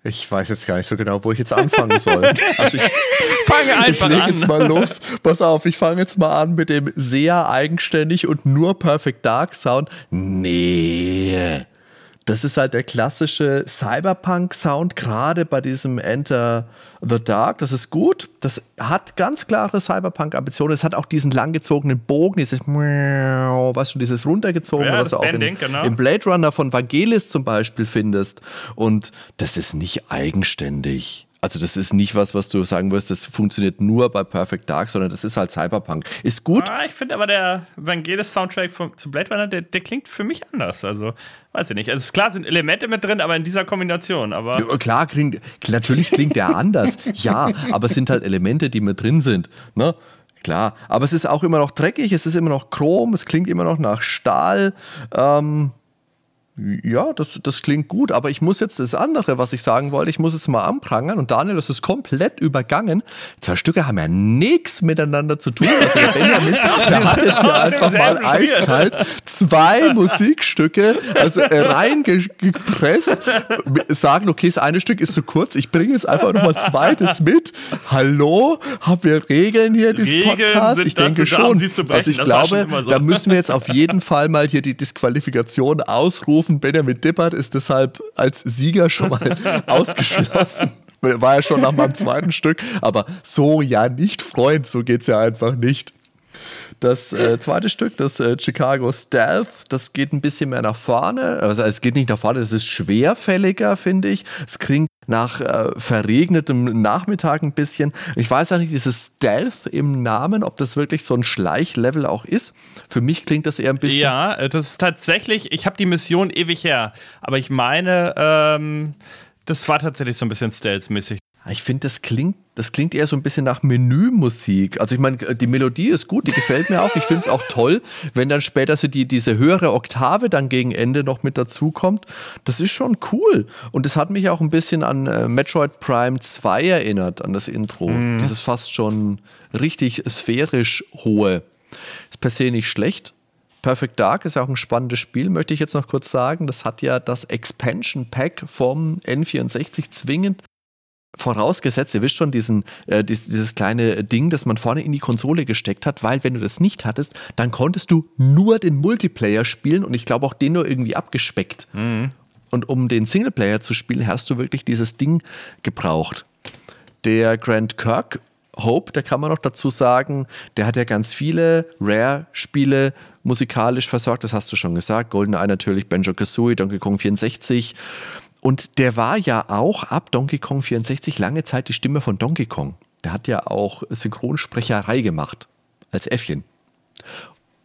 Ich weiß jetzt gar nicht so genau, wo ich jetzt anfangen soll. Also ich fange einfach ich an. jetzt mal los. Pass auf, ich fange jetzt mal an mit dem sehr eigenständig und nur Perfect Dark Sound. Nee. Das ist halt der klassische Cyberpunk-Sound, gerade bei diesem Enter the Dark. Das ist gut. Das hat ganz klare Cyberpunk-Ambitionen. Es hat auch diesen langgezogenen Bogen, dieses, weißt du, dieses runtergezogene, ja, was du auch Bending, in, genau. im Blade Runner von Vangelis zum Beispiel findest. Und das ist nicht eigenständig. Also das ist nicht was, was du sagen wirst, das funktioniert nur bei Perfect Dark, sondern das ist halt Cyberpunk. Ist gut. Ah, ich finde aber der Vangelis-Soundtrack zu Blade Runner, der, der, klingt für mich anders. Also, weiß ich nicht. Also klar sind Elemente mit drin, aber in dieser Kombination. Aber ja, klar, klingt, natürlich klingt der anders. ja, aber es sind halt Elemente, die mit drin sind. Ne? Klar, aber es ist auch immer noch dreckig, es ist immer noch Chrom, es klingt immer noch nach Stahl. Ähm, ja, das, das klingt gut, aber ich muss jetzt das andere, was ich sagen wollte, ich muss es mal anprangern und Daniel, das ist komplett übergangen. Zwei Stücke haben ja nichts miteinander zu tun. Also der Benjamin, der hat jetzt hier einfach mal eiskalt zwei Musikstücke, also reingepresst, sagen, okay, das eine Stück ist zu kurz, ich bringe jetzt einfach nochmal zweites mit. Hallo, haben wir Regeln hier, dieses Podcast? Ich denke schon. also ich glaube, da müssen wir jetzt auf jeden Fall mal hier die Disqualifikation ausrufen Ofen Benjamin Dippert ist deshalb als Sieger schon mal ausgeschlossen. War ja schon nach meinem zweiten Stück. Aber so ja nicht, Freund, so geht es ja einfach nicht. Das äh, zweite Stück, das äh, Chicago Stealth, das geht ein bisschen mehr nach vorne. Also es geht nicht nach vorne, es ist schwerfälliger, finde ich. Es klingt nach äh, verregnetem Nachmittag ein bisschen. Ich weiß ja nicht, dieses Stealth im Namen, ob das wirklich so ein Schleichlevel auch ist. Für mich klingt das eher ein bisschen. Ja, äh, das ist tatsächlich, ich habe die Mission ewig her, aber ich meine, ähm, das war tatsächlich so ein bisschen Stealth-mäßig. Ich finde, das klingt, das klingt eher so ein bisschen nach Menümusik. Also ich meine, die Melodie ist gut, die gefällt mir auch. Ich finde es auch toll, wenn dann später so die, diese höhere Oktave dann gegen Ende noch mit dazukommt. Das ist schon cool. Und es hat mich auch ein bisschen an äh, Metroid Prime 2 erinnert, an das Intro. Mhm. Dieses fast schon richtig sphärisch hohe. Ist per se nicht schlecht. Perfect Dark ist ja auch ein spannendes Spiel, möchte ich jetzt noch kurz sagen. Das hat ja das Expansion Pack vom N64 zwingend Vorausgesetzt, ihr wisst schon, diesen, äh, dieses, dieses, kleine Ding, das man vorne in die Konsole gesteckt hat, weil wenn du das nicht hattest, dann konntest du nur den Multiplayer spielen und ich glaube auch den nur irgendwie abgespeckt. Mhm. Und um den Singleplayer zu spielen, hast du wirklich dieses Ding gebraucht. Der Grand Kirk Hope, da kann man noch dazu sagen, der hat ja ganz viele Rare-Spiele musikalisch versorgt, das hast du schon gesagt. GoldenEye natürlich, Banjo Kazooie, Donkey Kong 64. Und der war ja auch ab Donkey Kong 64 lange Zeit die Stimme von Donkey Kong. Der hat ja auch Synchronsprecherei gemacht als Äffchen.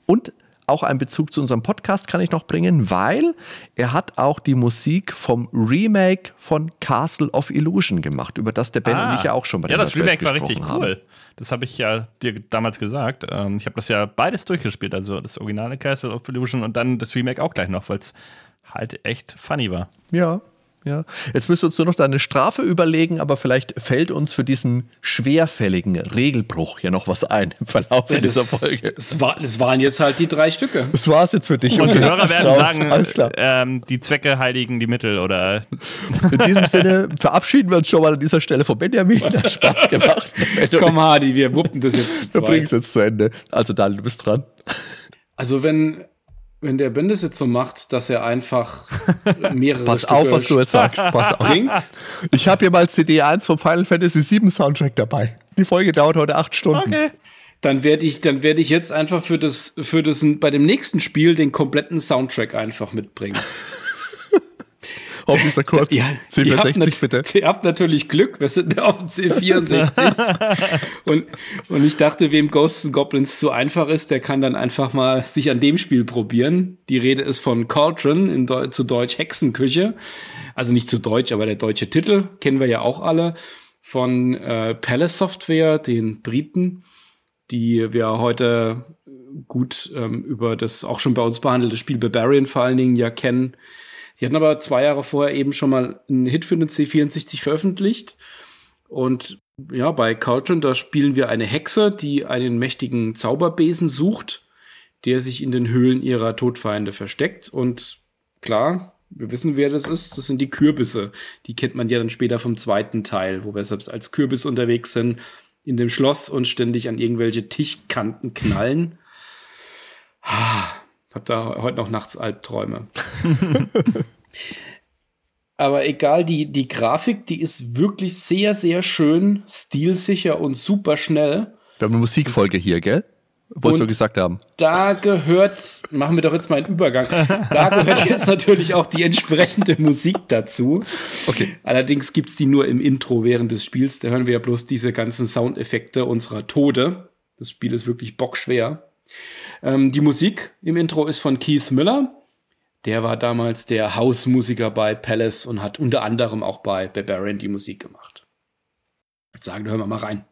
Und auch einen Bezug zu unserem Podcast kann ich noch bringen, weil er hat auch die Musik vom Remake von Castle of Illusion gemacht, über das der Ben ah, und ich ja auch schon bei Ja, das Remake war richtig haben. cool. Das habe ich ja dir damals gesagt. Ähm, ich habe das ja beides durchgespielt, also das originale Castle of Illusion und dann das Remake auch gleich noch, weil es halt echt funny war. Ja, ja. Jetzt müssen wir uns nur noch deine Strafe überlegen, aber vielleicht fällt uns für diesen schwerfälligen Regelbruch ja noch was ein im Verlauf ja, dieser Folge. Es, war, es, waren jetzt halt die drei Stücke. Das war es jetzt für dich. Und die Hörer werden sagen, Alles klar. Ähm, die Zwecke heiligen die Mittel oder. In diesem Sinne verabschieden wir uns schon mal an dieser Stelle von Benjamin. Hat Spaß gemacht. Komm, Hardy, wir wuppen das jetzt. Wir bringen es jetzt zu Ende. Also, Daniel, du bist dran. Also, wenn wenn der Bendis jetzt so macht, dass er einfach mehrere Pass Stücke auf, was du jetzt sagst. Pass auf. Bringt. Ich habe hier mal CD1 vom Final Fantasy VII Soundtrack dabei. Die Folge dauert heute acht Stunden. Okay. Dann werde ich, dann werde ich jetzt einfach für das, für das bei dem nächsten Spiel den kompletten Soundtrack einfach mitbringen. Hoffentlich ist er kurz. Ja, C64 bitte. Ihr habt natürlich Glück, wir sind auf dem C64. und, und ich dachte, wem Ghosts and Goblins zu einfach ist, der kann dann einfach mal sich an dem Spiel probieren. Die Rede ist von Cauldron, in Deu zu Deutsch Hexenküche. Also nicht zu Deutsch, aber der deutsche Titel, kennen wir ja auch alle. Von äh, Palace Software, den Briten, die wir heute gut ähm, über das auch schon bei uns behandelte Spiel Barbarian vor allen Dingen ja kennen die hatten aber zwei Jahre vorher eben schon mal einen Hit für den C64 veröffentlicht. Und ja, bei Cauldron, da spielen wir eine Hexe, die einen mächtigen Zauberbesen sucht, der sich in den Höhlen ihrer Todfeinde versteckt. Und klar, wir wissen, wer das ist. Das sind die Kürbisse. Die kennt man ja dann später vom zweiten Teil, wo wir selbst als Kürbis unterwegs sind in dem Schloss und ständig an irgendwelche Tischkanten knallen. Hab da heute noch nachts Albträume. Aber egal, die, die Grafik, die ist wirklich sehr, sehr schön, stilsicher und super schnell. Wir haben eine Musikfolge hier, gell? Wolltest du gesagt haben. Da gehört, machen wir doch jetzt mal einen Übergang, da gehört jetzt natürlich auch die entsprechende Musik dazu. Okay. Allerdings gibt es die nur im Intro während des Spiels. Da hören wir ja bloß diese ganzen Soundeffekte unserer Tode. Das Spiel ist wirklich bockschwer. Ähm, die Musik im Intro ist von Keith Miller. Der war damals der Hausmusiker bei Palace und hat unter anderem auch bei Barbarian die Musik gemacht. Ich würde sagen, hören wir mal rein.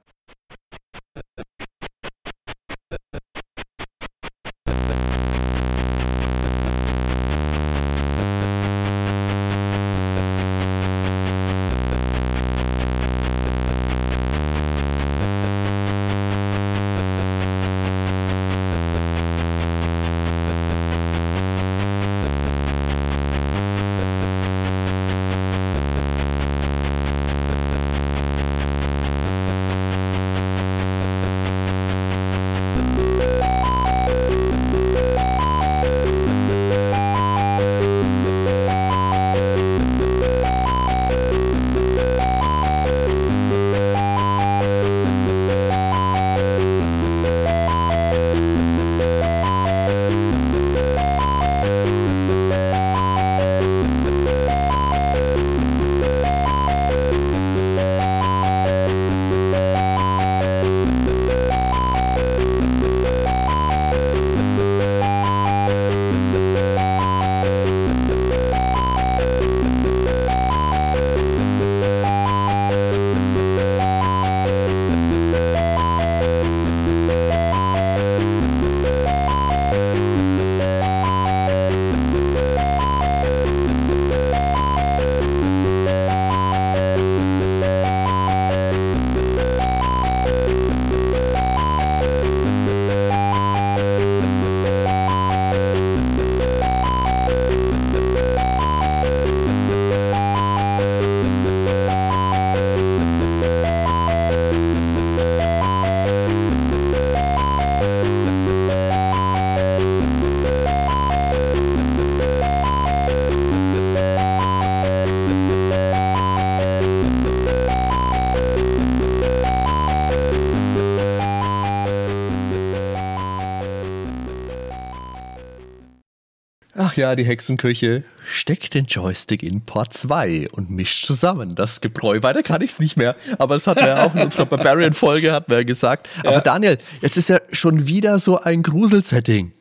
Ach ja, die Hexenküche steckt den Joystick in Port 2 und mischt zusammen. Das Gebräu. Weiter kann ich es nicht mehr. Aber das hatten wir ja auch in unserer Barbarian-Folge, hat wir ja gesagt. Ja. Aber Daniel, jetzt ist ja schon wieder so ein Gruselsetting.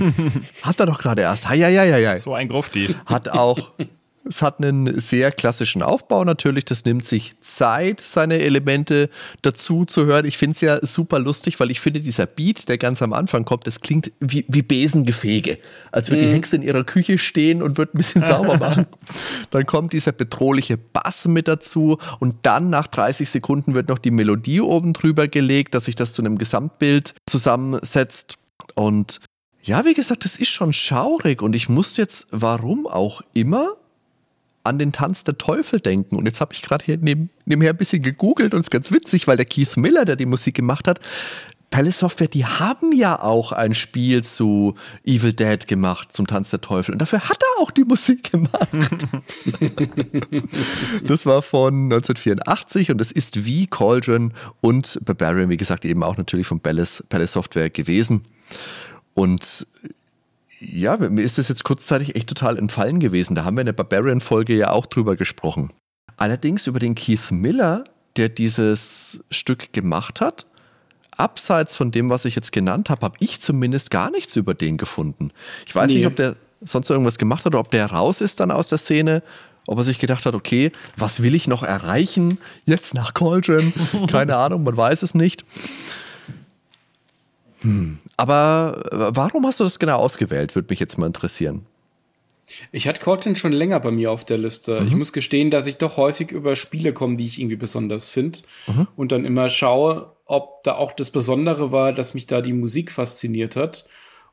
hat er doch gerade erst. Hei, hei, hei, hei. So ein Grufti. Hat auch es hat einen sehr klassischen Aufbau natürlich. Das nimmt sich Zeit, seine Elemente dazu zu hören. Ich finde es ja super lustig, weil ich finde, dieser Beat, der ganz am Anfang kommt, das klingt wie, wie Besengefege. Als würde mhm. die Hexe in ihrer Küche stehen und wird ein bisschen sauber machen. Dann kommt dieser bedrohliche Bass mit dazu und dann nach 30 Sekunden wird noch die Melodie oben drüber gelegt, dass sich das zu einem Gesamtbild zusammensetzt. Und ja, wie gesagt, das ist schon schaurig und ich muss jetzt, warum auch immer, an den Tanz der Teufel denken. Und jetzt habe ich gerade hier neben, nebenher ein bisschen gegoogelt und es ist ganz witzig, weil der Keith Miller, der die Musik gemacht hat, Palace Software, die haben ja auch ein Spiel zu Evil Dead gemacht, zum Tanz der Teufel. Und dafür hat er auch die Musik gemacht. das war von 1984 und das ist wie Cauldron und Barbarian, wie gesagt, eben auch natürlich von Palace, Palace Software gewesen. Und ja, mir ist das jetzt kurzzeitig echt total entfallen gewesen. Da haben wir in der Barbarian-Folge ja auch drüber gesprochen. Allerdings über den Keith Miller, der dieses Stück gemacht hat, abseits von dem, was ich jetzt genannt habe, habe ich zumindest gar nichts über den gefunden. Ich weiß nee. nicht, ob der sonst irgendwas gemacht hat oder ob der raus ist dann aus der Szene. Ob er sich gedacht hat, okay, was will ich noch erreichen jetzt nach Cauldron? Keine Ahnung, man weiß es nicht. Hm. Aber äh, warum hast du das genau ausgewählt, würde mich jetzt mal interessieren. Ich hatte Cortin schon länger bei mir auf der Liste. Mhm. Ich muss gestehen, dass ich doch häufig über Spiele komme, die ich irgendwie besonders finde. Mhm. Und dann immer schaue, ob da auch das Besondere war, dass mich da die Musik fasziniert hat.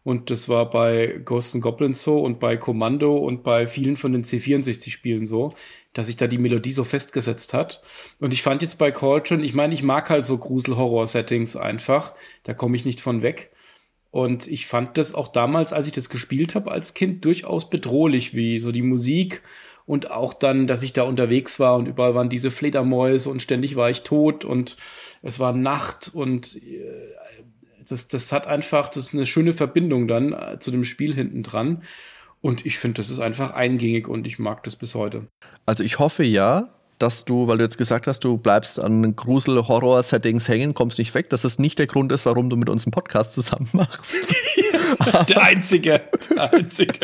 Und das war bei Ghosts and Goblins so und bei Kommando und bei vielen von den C64-Spielen so, dass sich da die Melodie so festgesetzt hat. Und ich fand jetzt bei Coltrane, ich meine, ich mag halt so Grusel-Horror-Settings einfach. Da komme ich nicht von weg. Und ich fand das auch damals, als ich das gespielt habe als Kind, durchaus bedrohlich, wie so die Musik und auch dann, dass ich da unterwegs war und überall waren diese Fledermäuse und ständig war ich tot und es war Nacht und äh, das, das hat einfach, das ist eine schöne Verbindung dann äh, zu dem Spiel hinten dran. Und ich finde, das ist einfach eingängig und ich mag das bis heute. Also ich hoffe ja, dass du, weil du jetzt gesagt hast, du bleibst an Grusel-Horror-Settings hängen, kommst nicht weg, dass das nicht der Grund ist, warum du mit uns einen Podcast zusammen machst. der einzige. Der einzige.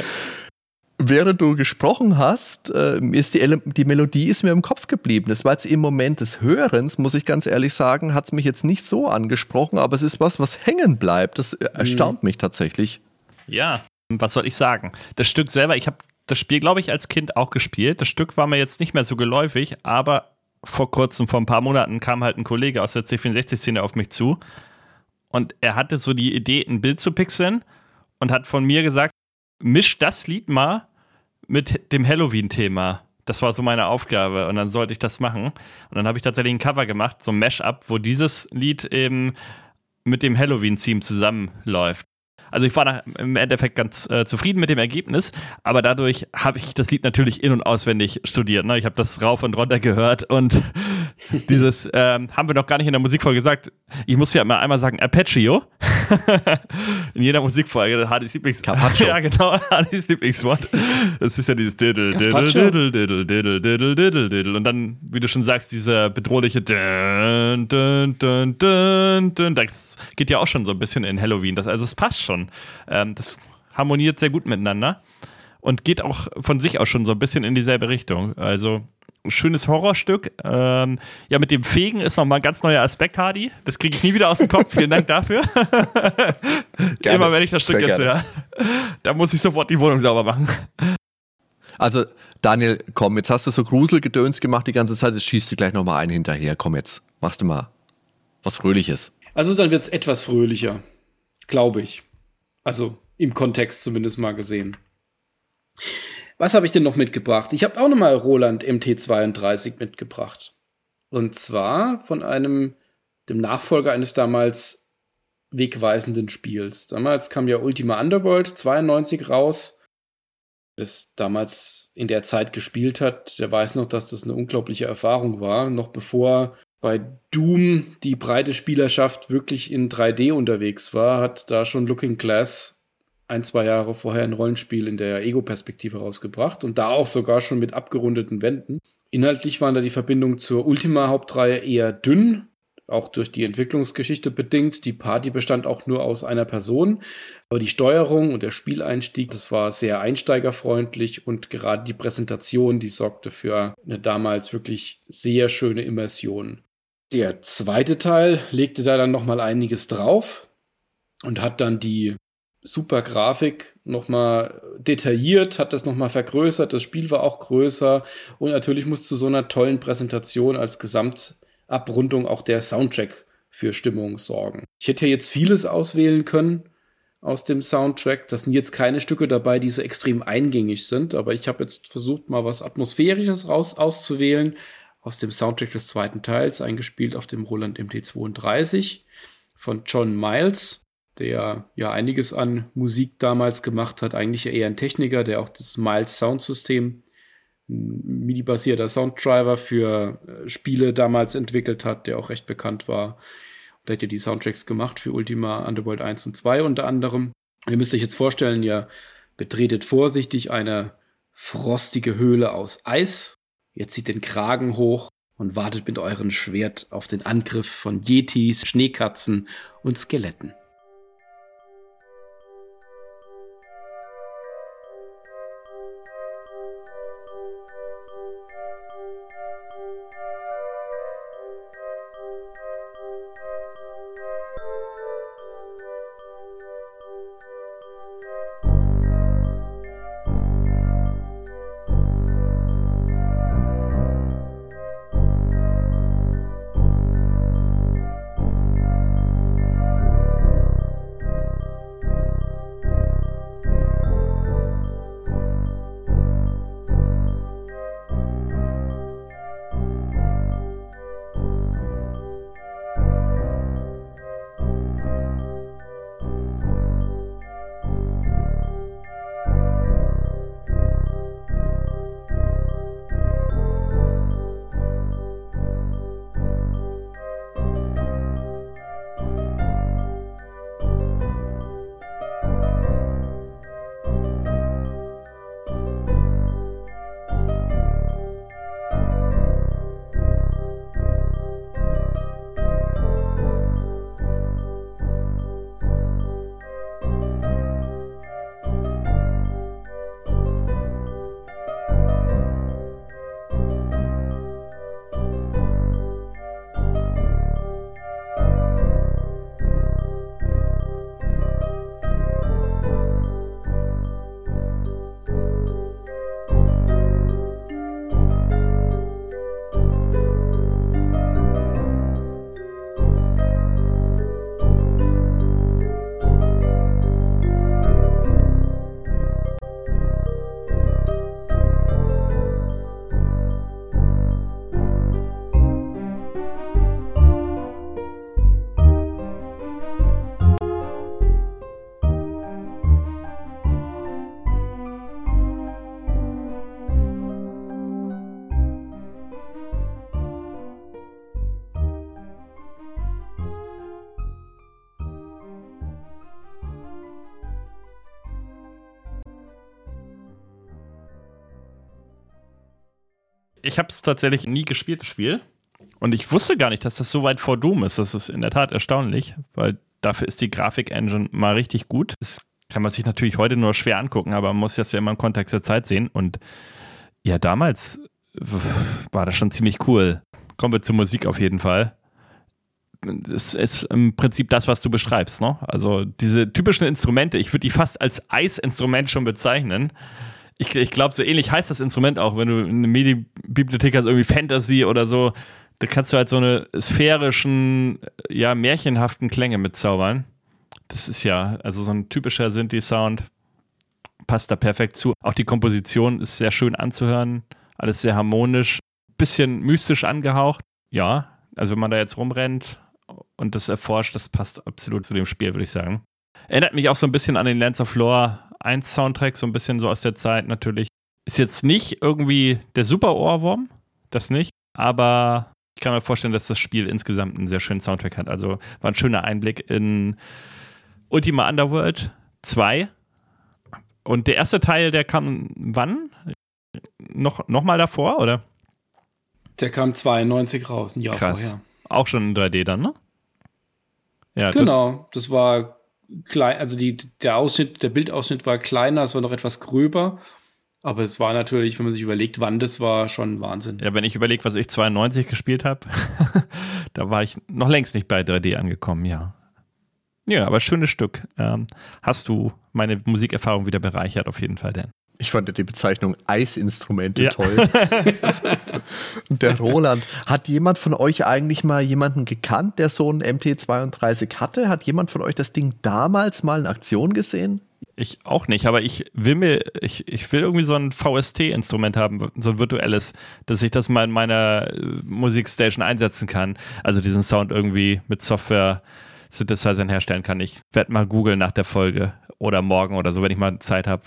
Während du gesprochen hast, äh, ist die, die, Melodie ist mir im Kopf geblieben. Das war jetzt im Moment des Hörens, muss ich ganz ehrlich sagen, hat es mich jetzt nicht so angesprochen, aber es ist was, was hängen bleibt. Das äh, erstaunt mhm. mich tatsächlich. Ja, was soll ich sagen? Das Stück selber, ich habe das Spiel, glaube ich, als Kind auch gespielt. Das Stück war mir jetzt nicht mehr so geläufig, aber vor kurzem, vor ein paar Monaten, kam halt ein Kollege aus der C64-Szene auf mich zu und er hatte so die Idee, ein Bild zu pixeln und hat von mir gesagt, misch das Lied mal mit dem Halloween-Thema. Das war so meine Aufgabe und dann sollte ich das machen. Und dann habe ich tatsächlich ein Cover gemacht, so ein Mash-up, wo dieses Lied eben mit dem Halloween-Theme zusammenläuft. Also ich war nach, im Endeffekt ganz äh, zufrieden mit dem Ergebnis, aber dadurch habe ich das Lied natürlich in- und auswendig studiert. Ne? Ich habe das rauf und runter gehört und dieses ähm, haben wir noch gar nicht in der Musikfolge gesagt. Ich muss ja immer einmal sagen, Arpeggio. in jeder Musikfolge, Hardys Lieblings... Carpaccio. ja, genau, Hardys Lieblingswort. Das ist ja dieses Diddle, Diddle, Diddle, Diddle, Diddle, Diddle, Diddle, Diddle. Und dann, wie du schon sagst, dieser bedrohliche dun, dun, dun, dun, dun. Das geht ja auch schon so ein bisschen in Halloween. Das, also es passt schon. Ähm, das harmoniert sehr gut miteinander und geht auch von sich aus schon so ein bisschen in dieselbe Richtung. Also schönes Horrorstück. Ähm, ja, mit dem Fegen ist nochmal ein ganz neuer Aspekt, Hardy. Das kriege ich nie wieder aus dem Kopf. Vielen Dank dafür. Gerne. Immer wenn ich das Stück Sehr jetzt höre, da muss ich sofort die Wohnung sauber machen. Also, Daniel, komm, jetzt hast du so Gruselgedöns gemacht die ganze Zeit, jetzt schießt du gleich nochmal einen hinterher. Komm jetzt, machst du mal was Fröhliches. Also, dann wird es etwas fröhlicher, glaube ich. Also, im Kontext zumindest mal gesehen. Was habe ich denn noch mitgebracht? Ich habe auch nochmal Roland MT32 mitgebracht. Und zwar von einem, dem Nachfolger eines damals wegweisenden Spiels. Damals kam ja Ultima Underworld 92 raus. Das damals in der Zeit gespielt hat, der weiß noch, dass das eine unglaubliche Erfahrung war. Noch bevor bei Doom die breite Spielerschaft wirklich in 3D unterwegs war, hat da schon Looking Glass ein, zwei Jahre vorher ein Rollenspiel in der Ego-Perspektive rausgebracht und da auch sogar schon mit abgerundeten Wänden. Inhaltlich waren da die Verbindungen zur Ultima-Hauptreihe eher dünn, auch durch die Entwicklungsgeschichte bedingt. Die Party bestand auch nur aus einer Person, aber die Steuerung und der Spieleinstieg, das war sehr einsteigerfreundlich und gerade die Präsentation, die sorgte für eine damals wirklich sehr schöne Immersion. Der zweite Teil legte da dann noch mal einiges drauf und hat dann die super Grafik nochmal detailliert, hat das nochmal vergrößert, das Spiel war auch größer und natürlich muss zu so einer tollen Präsentation als Gesamtabrundung auch der Soundtrack für Stimmung sorgen. Ich hätte jetzt vieles auswählen können aus dem Soundtrack. Das sind jetzt keine Stücke dabei, die so extrem eingängig sind, aber ich habe jetzt versucht, mal was Atmosphärisches raus auszuwählen aus dem Soundtrack des zweiten Teils, eingespielt auf dem Roland MT32 von John Miles der ja einiges an Musik damals gemacht hat, eigentlich eher ein Techniker, der auch das Miles Sound System, ein MIDI-basierter Sounddriver für äh, Spiele damals entwickelt hat, der auch recht bekannt war. Der hat ja die Soundtracks gemacht für Ultima Underworld 1 und 2 unter anderem. Ihr müsst euch jetzt vorstellen, ihr betretet vorsichtig eine frostige Höhle aus Eis. Ihr zieht den Kragen hoch und wartet mit eurem Schwert auf den Angriff von Yetis, Schneekatzen und Skeletten. Ich habe es tatsächlich nie gespielt, das Spiel. Und ich wusste gar nicht, dass das so weit vor Doom ist. Das ist in der Tat erstaunlich, weil dafür ist die Grafik-Engine mal richtig gut. Das kann man sich natürlich heute nur schwer angucken, aber man muss das ja immer im Kontext der Zeit sehen. Und ja, damals war das schon ziemlich cool. Kommen wir zur Musik auf jeden Fall. Das ist im Prinzip das, was du beschreibst. Ne? Also diese typischen Instrumente, ich würde die fast als Eisinstrument schon bezeichnen ich, ich glaube, so ähnlich heißt das Instrument auch, wenn du eine Medi-Bibliothek hast, irgendwie Fantasy oder so, da kannst du halt so eine sphärischen, ja, märchenhaften Klänge mitzaubern. Das ist ja, also so ein typischer Synthi-Sound passt da perfekt zu. Auch die Komposition ist sehr schön anzuhören, alles sehr harmonisch, bisschen mystisch angehaucht. Ja, also wenn man da jetzt rumrennt und das erforscht, das passt absolut zu dem Spiel, würde ich sagen. Erinnert mich auch so ein bisschen an den Lands of Lore 1 Soundtrack, so ein bisschen so aus der Zeit natürlich. Ist jetzt nicht irgendwie der super Ohrwurm, das nicht, aber ich kann mir vorstellen, dass das Spiel insgesamt einen sehr schönen Soundtrack hat. Also war ein schöner Einblick in Ultima Underworld 2, Und der erste Teil, der kam wann? Noch, noch mal davor, oder? Der kam 92 raus, ein Jahr Krass. vorher. Auch schon in 3D dann, ne? Ja, genau, das war klein, also die, der Ausschnitt, der Bildausschnitt war kleiner, es war noch etwas gröber. Aber es war natürlich, wenn man sich überlegt, wann das war, schon Wahnsinn. Ja, wenn ich überlege, was ich 92 gespielt habe, da war ich noch längst nicht bei 3D angekommen, ja. Ja, aber schönes Stück. Ähm, hast du meine Musikerfahrung wieder bereichert, auf jeden Fall, Dan. Ich fand die Bezeichnung Eisinstrumente ja. toll. Der Roland, hat jemand von euch eigentlich mal jemanden gekannt, der so einen MT32 hatte? Hat jemand von euch das Ding damals mal in Aktion gesehen? Ich auch nicht, aber ich will mir, ich, ich will irgendwie so ein VST-Instrument haben, so ein virtuelles, dass ich das mal in meiner äh, Musikstation einsetzen kann. Also diesen Sound irgendwie mit Software Synthesizern herstellen kann. Ich werde mal googeln nach der Folge oder morgen oder so, wenn ich mal Zeit habe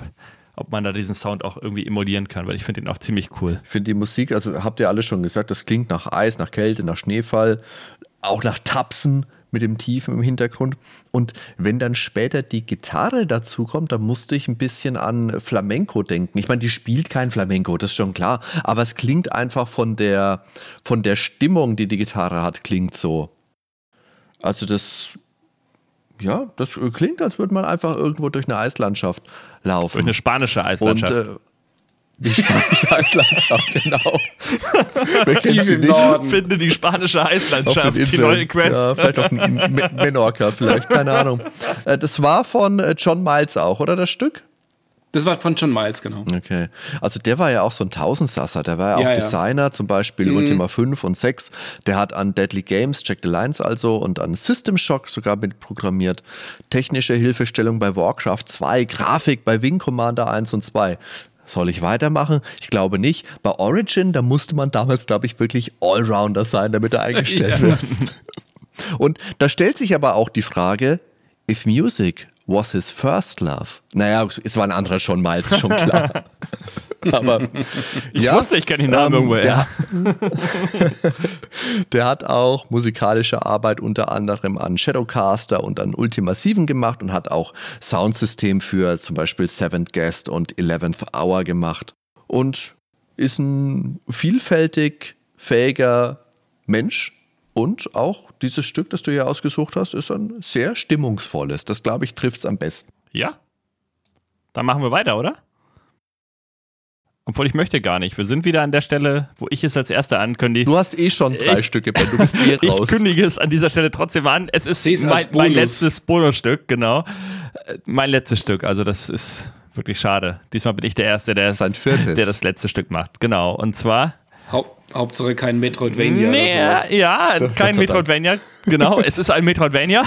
ob man da diesen Sound auch irgendwie emulieren kann, weil ich finde ihn auch ziemlich cool. Ich finde die Musik, also habt ihr alle schon gesagt, das klingt nach Eis, nach Kälte, nach Schneefall, auch nach Tapsen mit dem Tiefen im Hintergrund. Und wenn dann später die Gitarre dazu kommt, dann musste ich ein bisschen an Flamenco denken. Ich meine, die spielt kein Flamenco, das ist schon klar, aber es klingt einfach von der, von der Stimmung, die die Gitarre hat, klingt so. Also das ja, das klingt, als würde man einfach irgendwo durch eine Eislandschaft laufen. Durch eine spanische Eislandschaft. Und, äh, die spanische Eislandschaft, genau. Wer kennt sie nicht? Finde die spanische Eislandschaft, die neue Quest. Ja, vielleicht auf Menorca, vielleicht, keine Ahnung. Äh, das war von äh, John Miles auch, oder das Stück? Das war von John Miles, genau. Okay. Also der war ja auch so ein Tausendsasser. Der war ja auch ja, Designer, ja. zum Beispiel mhm. Ultima 5 und 6. Der hat an Deadly Games, Check the Lines also, und an System Shock sogar mit programmiert. Technische Hilfestellung bei Warcraft 2, Grafik bei Wing Commander 1 und 2. Soll ich weitermachen? Ich glaube nicht. Bei Origin, da musste man damals, glaube ich, wirklich Allrounder sein, damit er eingestellt ja. wird. Und da stellt sich aber auch die Frage, if music was his first love? Naja, es war ein anderer schon mal, ist schon klar. Aber ich ja, wusste, ich kenne den Namen ähm. Der, der hat auch musikalische Arbeit unter anderem an Shadowcaster und an Ultima 7 gemacht und hat auch Soundsystem für zum Beispiel Seventh Guest und Eleventh Hour gemacht. Und ist ein vielfältig fähiger Mensch und auch dieses Stück, das du hier ausgesucht hast, ist ein sehr stimmungsvolles. Das, glaube ich, trifft es am besten. Ja. Dann machen wir weiter, oder? Obwohl ich möchte gar nicht. Wir sind wieder an der Stelle, wo ich es als Erster ankündige. Du hast eh schon drei ich, Stücke, Ben. Du bist eh raus. Ich kündige es an dieser Stelle trotzdem an. Es ist mein, mein, letztes Bonusstück, genau. Äh, mein letztes Stück. Also das ist wirklich schade. Diesmal bin ich der Erste, der, Sein viertes. der das letzte Stück macht. Genau. Und zwar Haupt, Hauptsache kein Metroidvania. Nee, oder sowas. Ja, kein Metroidvania. Genau, es ist ein Metroidvania.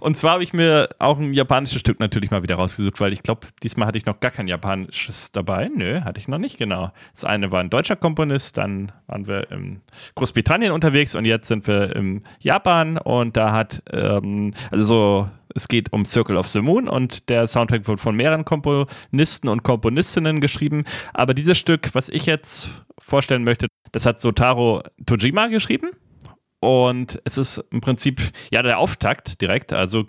und zwar habe ich mir auch ein japanisches Stück natürlich mal wieder rausgesucht, weil ich glaube, diesmal hatte ich noch gar kein japanisches dabei. Nö, hatte ich noch nicht, genau. Das eine war ein deutscher Komponist, dann waren wir in Großbritannien unterwegs und jetzt sind wir in Japan und da hat, ähm, also so, es geht um Circle of the Moon und der Soundtrack wird von mehreren Komponisten und Komponistinnen geschrieben. Aber dieses Stück, was ich jetzt vorstellen möchte, das hat Sotaro Tojima geschrieben. Und es ist im Prinzip ja der Auftakt direkt. Also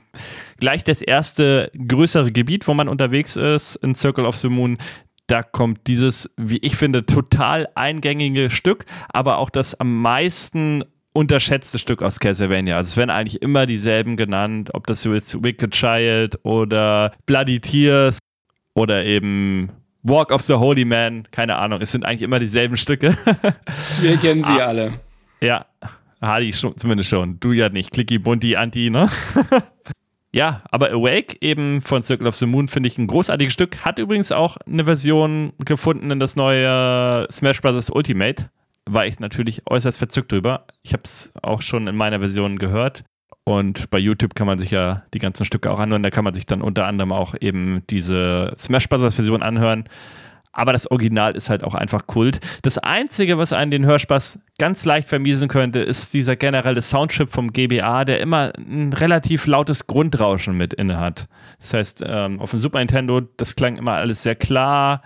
gleich das erste größere Gebiet, wo man unterwegs ist, in Circle of the Moon. Da kommt dieses, wie ich finde, total eingängige Stück, aber auch das am meisten unterschätzte Stück aus Castlevania. Also es werden eigentlich immer dieselben genannt, ob das jetzt Wicked Child oder Bloody Tears oder eben Walk of the Holy Man, keine Ahnung, es sind eigentlich immer dieselben Stücke. Wir kennen sie ah, alle. Ja, Hardy schon, zumindest schon. Du ja nicht. Clicky, Bunty, Anti, ne? ja, aber Awake eben von Circle of the Moon finde ich ein großartiges Stück. Hat übrigens auch eine Version gefunden in das neue Smash Bros. Ultimate. War ich natürlich äußerst verzückt drüber. Ich habe es auch schon in meiner Version gehört. Und bei YouTube kann man sich ja die ganzen Stücke auch anhören. Da kann man sich dann unter anderem auch eben diese Smash Bros. Version anhören aber das Original ist halt auch einfach Kult. Das Einzige, was einen den Hörspaß ganz leicht vermiesen könnte, ist dieser generelle Soundchip vom GBA, der immer ein relativ lautes Grundrauschen mit inne hat. Das heißt, ähm, auf dem Super Nintendo, das klang immer alles sehr klar,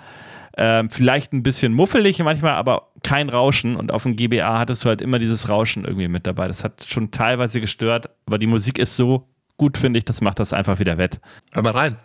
ähm, vielleicht ein bisschen muffelig manchmal, aber kein Rauschen. Und auf dem GBA hattest du halt immer dieses Rauschen irgendwie mit dabei. Das hat schon teilweise gestört, aber die Musik ist so gut, finde ich, das macht das einfach wieder wett. Hör mal rein.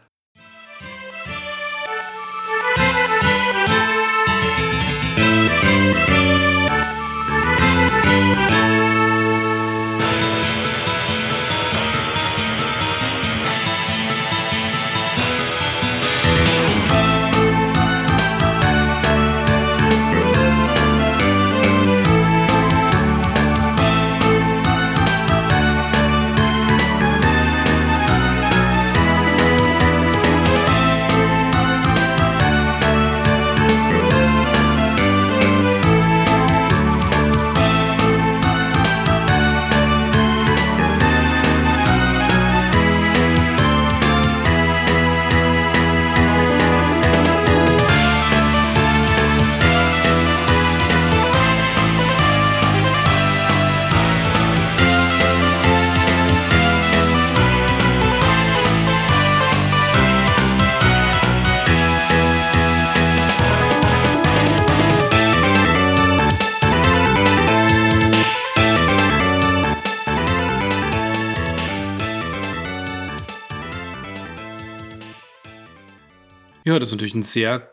Das ist natürlich eine sehr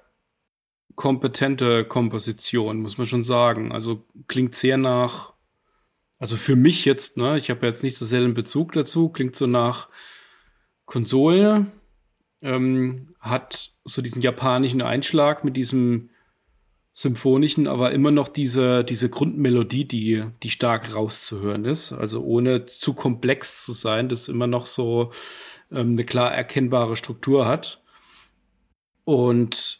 kompetente Komposition, muss man schon sagen. Also klingt sehr nach, also für mich jetzt, ne, ich habe jetzt nicht so sehr den Bezug dazu, klingt so nach Konsole, ähm, hat so diesen japanischen Einschlag mit diesem symphonischen, aber immer noch diese, diese Grundmelodie, die, die stark rauszuhören ist. Also ohne zu komplex zu sein, das immer noch so ähm, eine klar erkennbare Struktur hat. Und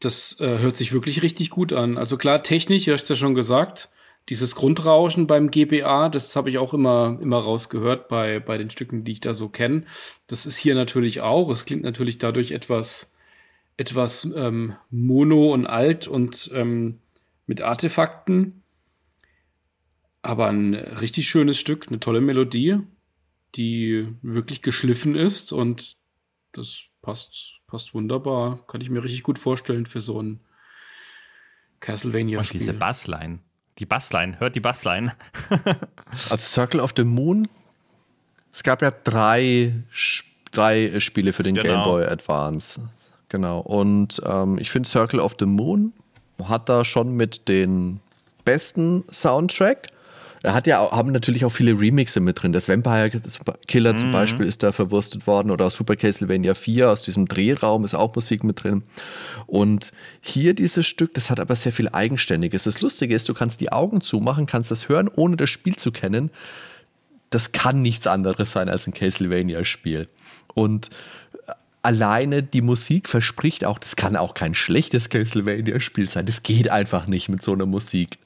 das äh, hört sich wirklich richtig gut an. Also klar, technisch, ihr habt es ja schon gesagt, dieses Grundrauschen beim GBA, das habe ich auch immer, immer rausgehört bei, bei den Stücken, die ich da so kenne. Das ist hier natürlich auch. Es klingt natürlich dadurch etwas, etwas ähm, mono und alt und ähm, mit Artefakten. Aber ein richtig schönes Stück, eine tolle Melodie, die wirklich geschliffen ist und das passt, passt wunderbar. Kann ich mir richtig gut vorstellen für so ein Castlevania-Spiel. Und diese Bassline. Die Bassline, hört die Bassline. also Circle of the Moon. Es gab ja drei, drei Spiele für den genau. Game Boy Advance. Genau. Und ähm, ich finde Circle of the Moon hat da schon mit den besten Soundtrack. Er hat ja haben natürlich auch viele Remixe mit drin. Das Vampire Killer mhm. zum Beispiel ist da verwurstet worden oder Super Castlevania 4 aus diesem Drehraum ist auch Musik mit drin. Und hier dieses Stück, das hat aber sehr viel Eigenständiges. Das Lustige ist, du kannst die Augen zumachen, kannst das hören, ohne das Spiel zu kennen. Das kann nichts anderes sein als ein Castlevania-Spiel. Und alleine die Musik verspricht auch, das kann auch kein schlechtes Castlevania-Spiel sein. Das geht einfach nicht mit so einer Musik.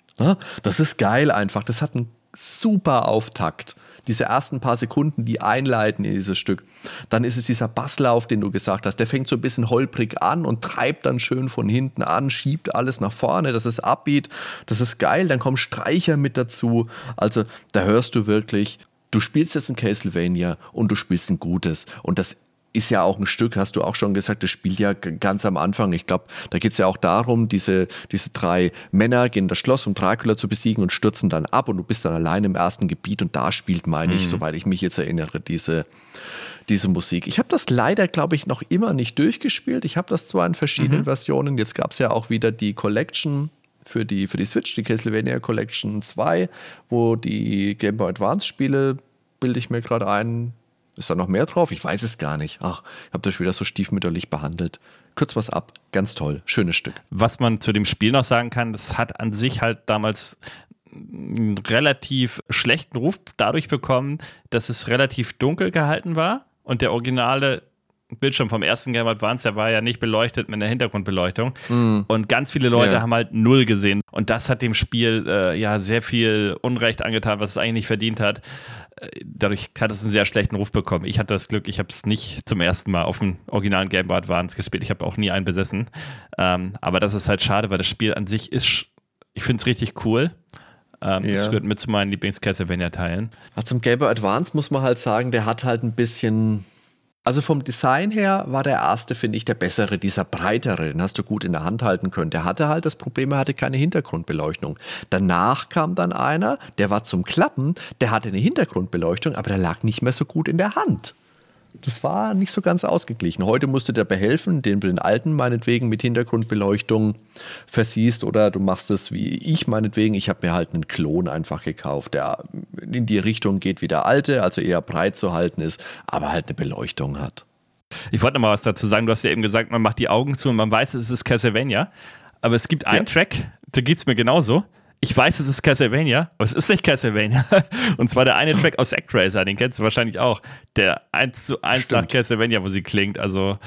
Das ist geil einfach. Das hat einen super Auftakt. Diese ersten paar Sekunden, die einleiten in dieses Stück. Dann ist es dieser Basslauf, den du gesagt hast. Der fängt so ein bisschen holprig an und treibt dann schön von hinten an, schiebt alles nach vorne. Das ist Upbeat, das ist geil. Dann kommen Streicher mit dazu. Also da hörst du wirklich, du spielst jetzt ein Castlevania und du spielst ein gutes. Und das ist ja auch ein Stück, hast du auch schon gesagt, das spielt ja ganz am Anfang. Ich glaube, da geht es ja auch darum, diese, diese drei Männer gehen in das Schloss, um Dracula zu besiegen und stürzen dann ab und du bist dann allein im ersten Gebiet und da spielt, meine mhm. ich, soweit ich mich jetzt erinnere, diese, diese Musik. Ich habe das leider, glaube ich, noch immer nicht durchgespielt. Ich habe das zwar in verschiedenen mhm. Versionen, jetzt gab es ja auch wieder die Collection für die, für die Switch, die Castlevania Collection 2, wo die Game Boy Advance Spiele, bilde ich mir gerade ein, ist da noch mehr drauf? Ich weiß es gar nicht. Ach, ich habe das wieder so stiefmütterlich behandelt. Kurz was ab. Ganz toll. Schönes Stück. Was man zu dem Spiel noch sagen kann, das hat an sich halt damals einen relativ schlechten Ruf dadurch bekommen, dass es relativ dunkel gehalten war und der originale Bildschirm vom ersten Game Advance, der war ja nicht beleuchtet mit einer Hintergrundbeleuchtung. Mm. Und ganz viele Leute yeah. haben halt null gesehen. Und das hat dem Spiel äh, ja sehr viel Unrecht angetan, was es eigentlich nicht verdient hat. Äh, dadurch hat es einen sehr schlechten Ruf bekommen. Ich hatte das Glück, ich habe es nicht zum ersten Mal auf dem originalen Game Boy Advance gespielt. Ich habe auch nie einen besessen. Ähm, aber das ist halt schade, weil das Spiel an sich ist, ich finde es richtig cool. Ähm, ja. Das gehört mit zu meinen Lieblings-Castlevania-Teilen. Zum Game Boy Advance muss man halt sagen, der hat halt ein bisschen also vom Design her war der erste, finde ich, der bessere, dieser breitere. Den hast du gut in der Hand halten können. Der hatte halt das Problem, er hatte keine Hintergrundbeleuchtung. Danach kam dann einer, der war zum Klappen, der hatte eine Hintergrundbeleuchtung, aber der lag nicht mehr so gut in der Hand das war nicht so ganz ausgeglichen. Heute musst du dir behelfen, den du den alten meinetwegen mit Hintergrundbeleuchtung versiehst oder du machst es wie ich meinetwegen. Ich habe mir halt einen Klon einfach gekauft, der in die Richtung geht wie der alte, also eher breit zu halten ist, aber halt eine Beleuchtung hat. Ich wollte noch mal was dazu sagen. Du hast ja eben gesagt, man macht die Augen zu und man weiß, es ist Castlevania. Aber es gibt einen ja. Track, da geht es mir genauso ich weiß, es ist Castlevania, aber es ist nicht Castlevania. Und zwar der eine Track aus Actraiser, den kennst du wahrscheinlich auch. Der 1 zu 1 Stimmt. nach Castlevania Musik klingt. Also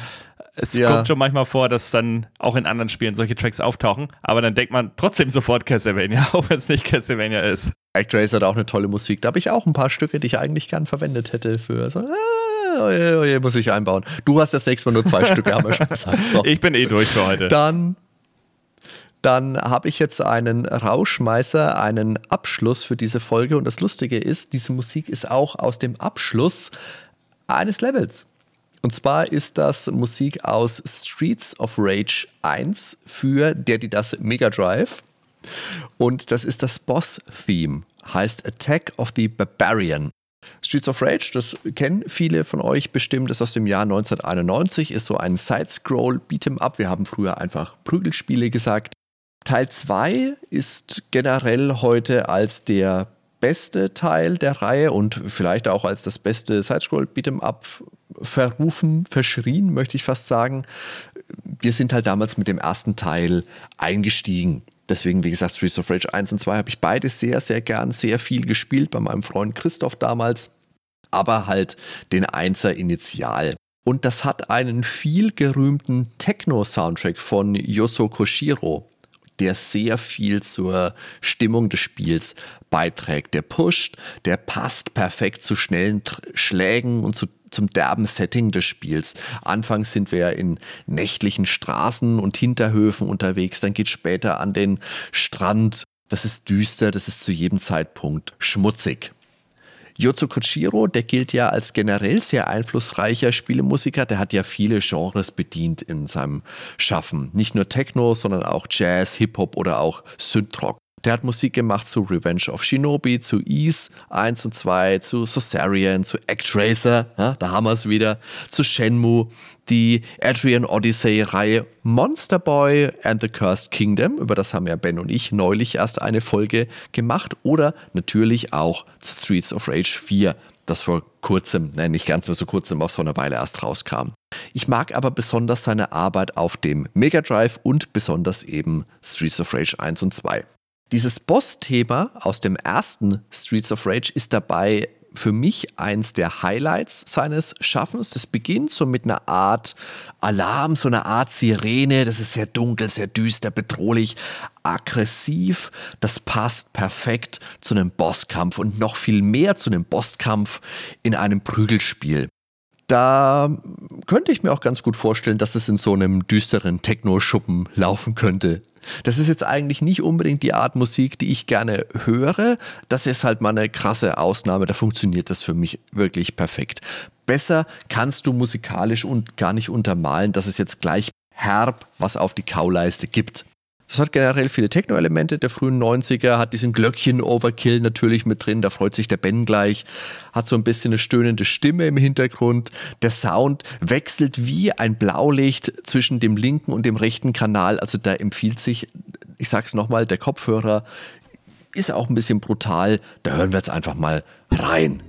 es ja. kommt schon manchmal vor, dass dann auch in anderen Spielen solche Tracks auftauchen, aber dann denkt man trotzdem sofort Castlevania, auch wenn es nicht Castlevania ist. Actraiser hat auch eine tolle Musik. Da habe ich auch ein paar Stücke, die ich eigentlich gern verwendet hätte für so. Ah, oje, oje, muss ich einbauen. Du hast das nächste Mal nur zwei Stücke, haben wir schon gesagt. So. Ich bin eh durch für heute. Dann dann habe ich jetzt einen Rauschmeißer, einen Abschluss für diese Folge. Und das Lustige ist, diese Musik ist auch aus dem Abschluss eines Levels. Und zwar ist das Musik aus Streets of Rage 1 für der, die das Mega Drive. Und das ist das Boss-Theme, heißt Attack of the Barbarian. Streets of Rage, das kennen viele von euch bestimmt, ist aus dem Jahr 1991, ist so ein Side-Scroll Beat'em Up. Wir haben früher einfach Prügelspiele gesagt. Teil 2 ist generell heute als der beste Teil der Reihe und vielleicht auch als das beste Side-Scroll Beat'em Up verrufen, verschrien, möchte ich fast sagen. Wir sind halt damals mit dem ersten Teil eingestiegen. Deswegen, wie gesagt, Streets of Rage 1 und 2 habe ich beide sehr, sehr gern, sehr viel gespielt bei meinem Freund Christoph damals. Aber halt den Einser initial. Und das hat einen viel gerühmten Techno-Soundtrack von Yoso Koshiro, der sehr viel zur Stimmung des Spiels beiträgt. Der pusht, der passt perfekt zu schnellen Schlägen und zu zum derben Setting des Spiels. Anfangs sind wir ja in nächtlichen Straßen und Hinterhöfen unterwegs, dann geht später an den Strand. Das ist düster, das ist zu jedem Zeitpunkt schmutzig. Yozo Kochiro, der gilt ja als generell sehr einflussreicher Spielemusiker. Der hat ja viele Genres bedient in seinem Schaffen. Nicht nur Techno, sondern auch Jazz, Hip-Hop oder auch Synthrock. Der hat Musik gemacht zu Revenge of Shinobi, zu Ease 1 und 2, zu Sosarian, zu Actracer, ja, da haben wir es wieder, zu Shenmue, die Adrian Odyssey-Reihe Monster Boy and the Cursed Kingdom, über das haben ja Ben und ich neulich erst eine Folge gemacht, oder natürlich auch zu Streets of Rage 4, das vor kurzem, nein, nicht ganz so kurzem, was vor einer Weile erst rauskam. Ich mag aber besonders seine Arbeit auf dem Mega Drive und besonders eben Streets of Rage 1 und 2. Dieses Boss-Thema aus dem ersten Streets of Rage ist dabei für mich eins der Highlights seines Schaffens. Das beginnt so mit einer Art Alarm, so einer Art Sirene. Das ist sehr dunkel, sehr düster, bedrohlich, aggressiv. Das passt perfekt zu einem Bosskampf und noch viel mehr zu einem Bosskampf in einem Prügelspiel. Da könnte ich mir auch ganz gut vorstellen, dass es in so einem düsteren Techno-Schuppen laufen könnte. Das ist jetzt eigentlich nicht unbedingt die Art Musik, die ich gerne höre. Das ist halt mal eine krasse Ausnahme. Da funktioniert das für mich wirklich perfekt. Besser kannst du musikalisch und gar nicht untermalen, dass es jetzt gleich herb was auf die Kauleiste gibt. Das hat generell viele Techno-Elemente. Der frühen 90er, hat diesen Glöckchen-Overkill natürlich mit drin, da freut sich der Ben gleich, hat so ein bisschen eine stöhnende Stimme im Hintergrund. Der Sound wechselt wie ein Blaulicht zwischen dem linken und dem rechten Kanal, also da empfiehlt sich, ich sag's nochmal, der Kopfhörer ist auch ein bisschen brutal, da hören wir jetzt einfach mal rein.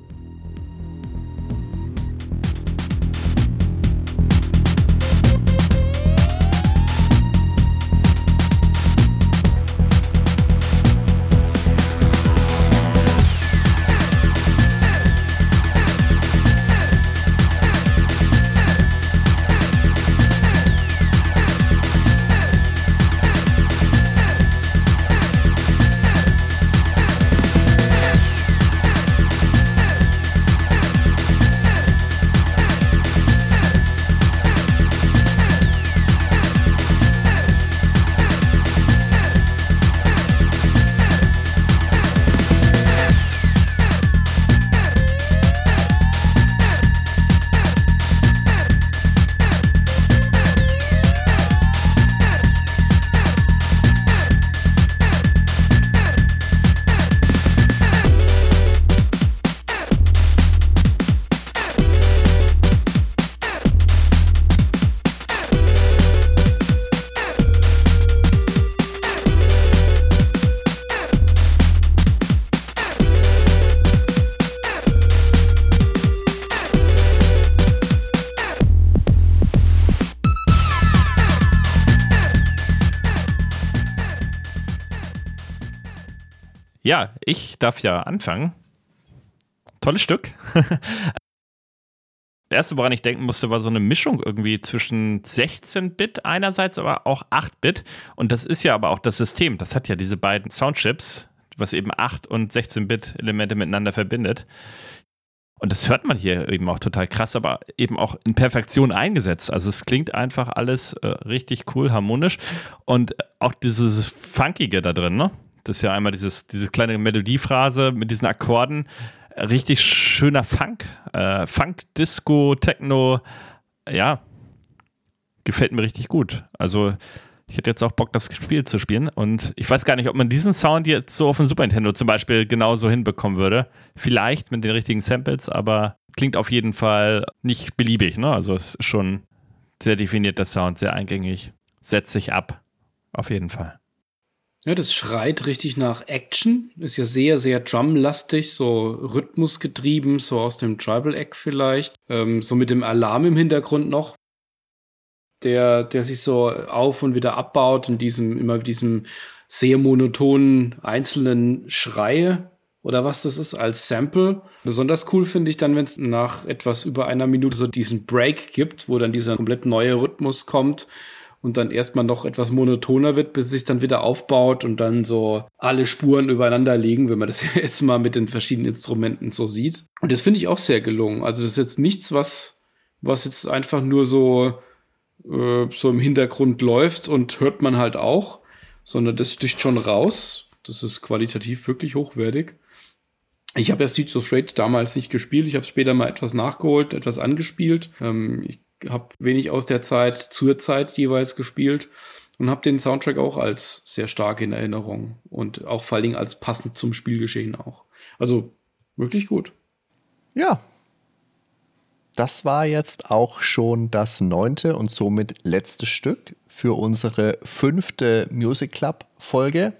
Ja, ich darf ja anfangen. Tolles Stück. Das erste, woran ich denken musste, war so eine Mischung irgendwie zwischen 16-Bit einerseits, aber auch 8-Bit. Und das ist ja aber auch das System. Das hat ja diese beiden Soundchips, was eben 8 und 16-Bit-Elemente miteinander verbindet. Und das hört man hier eben auch total krass, aber eben auch in Perfektion eingesetzt. Also es klingt einfach alles äh, richtig cool, harmonisch. Und auch dieses Funkige da drin, ne? Das ist ja einmal dieses, diese kleine Melodiephrase mit diesen Akkorden. Richtig schöner Funk. Äh, Funk, Disco, Techno. Ja, gefällt mir richtig gut. Also Ich hätte jetzt auch Bock, das Spiel zu spielen. Und ich weiß gar nicht, ob man diesen Sound jetzt so auf dem Super Nintendo zum Beispiel genauso hinbekommen würde. Vielleicht mit den richtigen Samples, aber klingt auf jeden Fall nicht beliebig. Ne? Also es ist schon sehr definierter Sound, sehr eingängig. Setzt sich ab. Auf jeden Fall. Ja, das schreit richtig nach Action. Ist ja sehr, sehr drumlastig, so rhythmusgetrieben, so aus dem Tribal Egg vielleicht. Ähm, so mit dem Alarm im Hintergrund noch der, der sich so auf und wieder abbaut und diesem, immer diesem sehr monotonen einzelnen Schrei oder was das ist als Sample. Besonders cool finde ich dann, wenn es nach etwas über einer Minute so diesen Break gibt, wo dann dieser komplett neue Rhythmus kommt und dann erstmal noch etwas monotoner wird, bis es sich dann wieder aufbaut und dann so alle Spuren übereinander liegen, wenn man das jetzt mal mit den verschiedenen Instrumenten so sieht. Und das finde ich auch sehr gelungen. Also das ist jetzt nichts, was, was jetzt einfach nur so äh, so im Hintergrund läuft und hört man halt auch, sondern das sticht schon raus. Das ist qualitativ wirklich hochwertig. Ich habe ja Streets of Rage damals nicht gespielt. Ich habe später mal etwas nachgeholt, etwas angespielt. Ähm, ich habe wenig aus der Zeit zur Zeit jeweils gespielt und habe den Soundtrack auch als sehr stark in Erinnerung und auch vor allen Dingen als passend zum Spielgeschehen auch. Also wirklich gut. Ja, das war jetzt auch schon das neunte und somit letzte Stück für unsere fünfte Music Club Folge.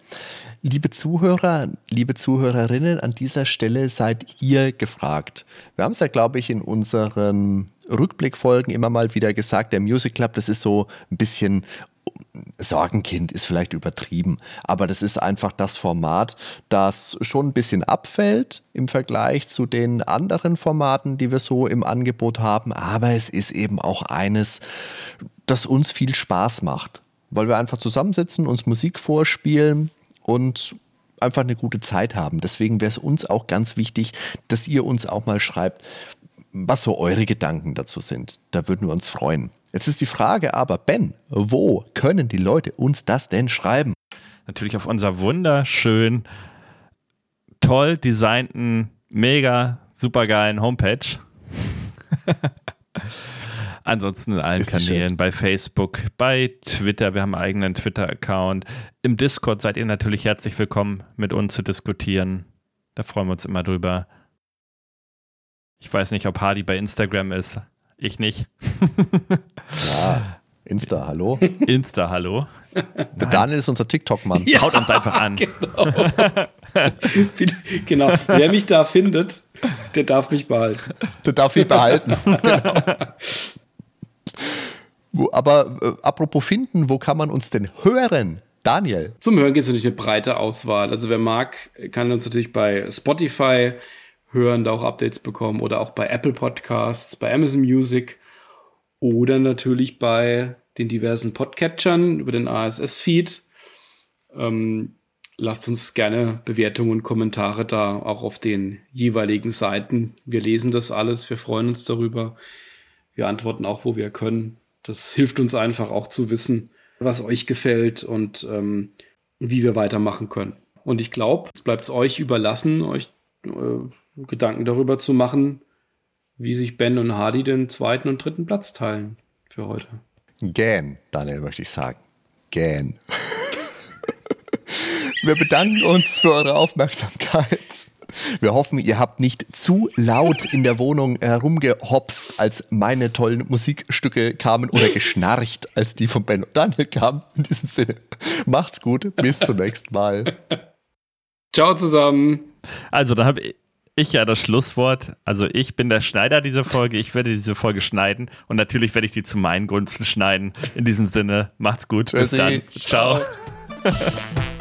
Liebe Zuhörer, liebe Zuhörerinnen, an dieser Stelle seid ihr gefragt. Wir haben es ja, glaube ich, in unseren Rückblickfolgen immer mal wieder gesagt, der Music Club, das ist so ein bisschen Sorgenkind ist vielleicht übertrieben, aber das ist einfach das Format, das schon ein bisschen abfällt im Vergleich zu den anderen Formaten, die wir so im Angebot haben. Aber es ist eben auch eines, das uns viel Spaß macht, weil wir einfach zusammensitzen, uns Musik vorspielen und einfach eine gute Zeit haben. Deswegen wäre es uns auch ganz wichtig, dass ihr uns auch mal schreibt, was so eure Gedanken dazu sind. Da würden wir uns freuen. Jetzt ist die Frage aber, Ben, wo können die Leute uns das denn schreiben? Natürlich auf unserer wunderschön, toll designten, mega supergeilen Homepage. Ansonsten in allen Kanälen, schön. bei Facebook, bei Twitter, wir haben einen eigenen Twitter-Account. Im Discord seid ihr natürlich herzlich willkommen, mit uns zu diskutieren. Da freuen wir uns immer drüber. Ich weiß nicht, ob Hardy bei Instagram ist. Ich nicht. ja, Insta, hallo. Insta, hallo. Der Daniel ist unser TikTok-Mann. Ja, Haut uns einfach an. Genau. genau. Wer mich da findet, der darf mich behalten. Der darf mich behalten. genau. Aber äh, apropos finden, wo kann man uns denn hören? Daniel. Zum Hören gibt es natürlich eine breite Auswahl. Also wer mag, kann uns natürlich bei Spotify hören, da auch Updates bekommen oder auch bei Apple Podcasts, bei Amazon Music oder natürlich bei den diversen Podcatchern über den ASS-Feed. Ähm, lasst uns gerne Bewertungen und Kommentare da, auch auf den jeweiligen Seiten. Wir lesen das alles, wir freuen uns darüber. Wir antworten auch, wo wir können. Das hilft uns einfach auch zu wissen, was euch gefällt und ähm, wie wir weitermachen können. Und ich glaube, es bleibt euch überlassen, euch äh, Gedanken darüber zu machen, wie sich Ben und Hardy den zweiten und dritten Platz teilen für heute. Gähn, Daniel, möchte ich sagen. Gähn. Wir bedanken uns für eure Aufmerksamkeit. Wir hoffen, ihr habt nicht zu laut in der Wohnung herumgehopst, als meine tollen Musikstücke kamen oder geschnarcht, als die von Ben und Daniel kamen. In diesem Sinne, macht's gut, bis zum nächsten Mal. Ciao zusammen. Also, dann habe ich ich ja das Schlusswort. Also ich bin der Schneider dieser Folge. Ich werde diese Folge schneiden und natürlich werde ich die zu meinen Gunsten schneiden. In diesem Sinne, macht's gut. Bis dann. Ciao.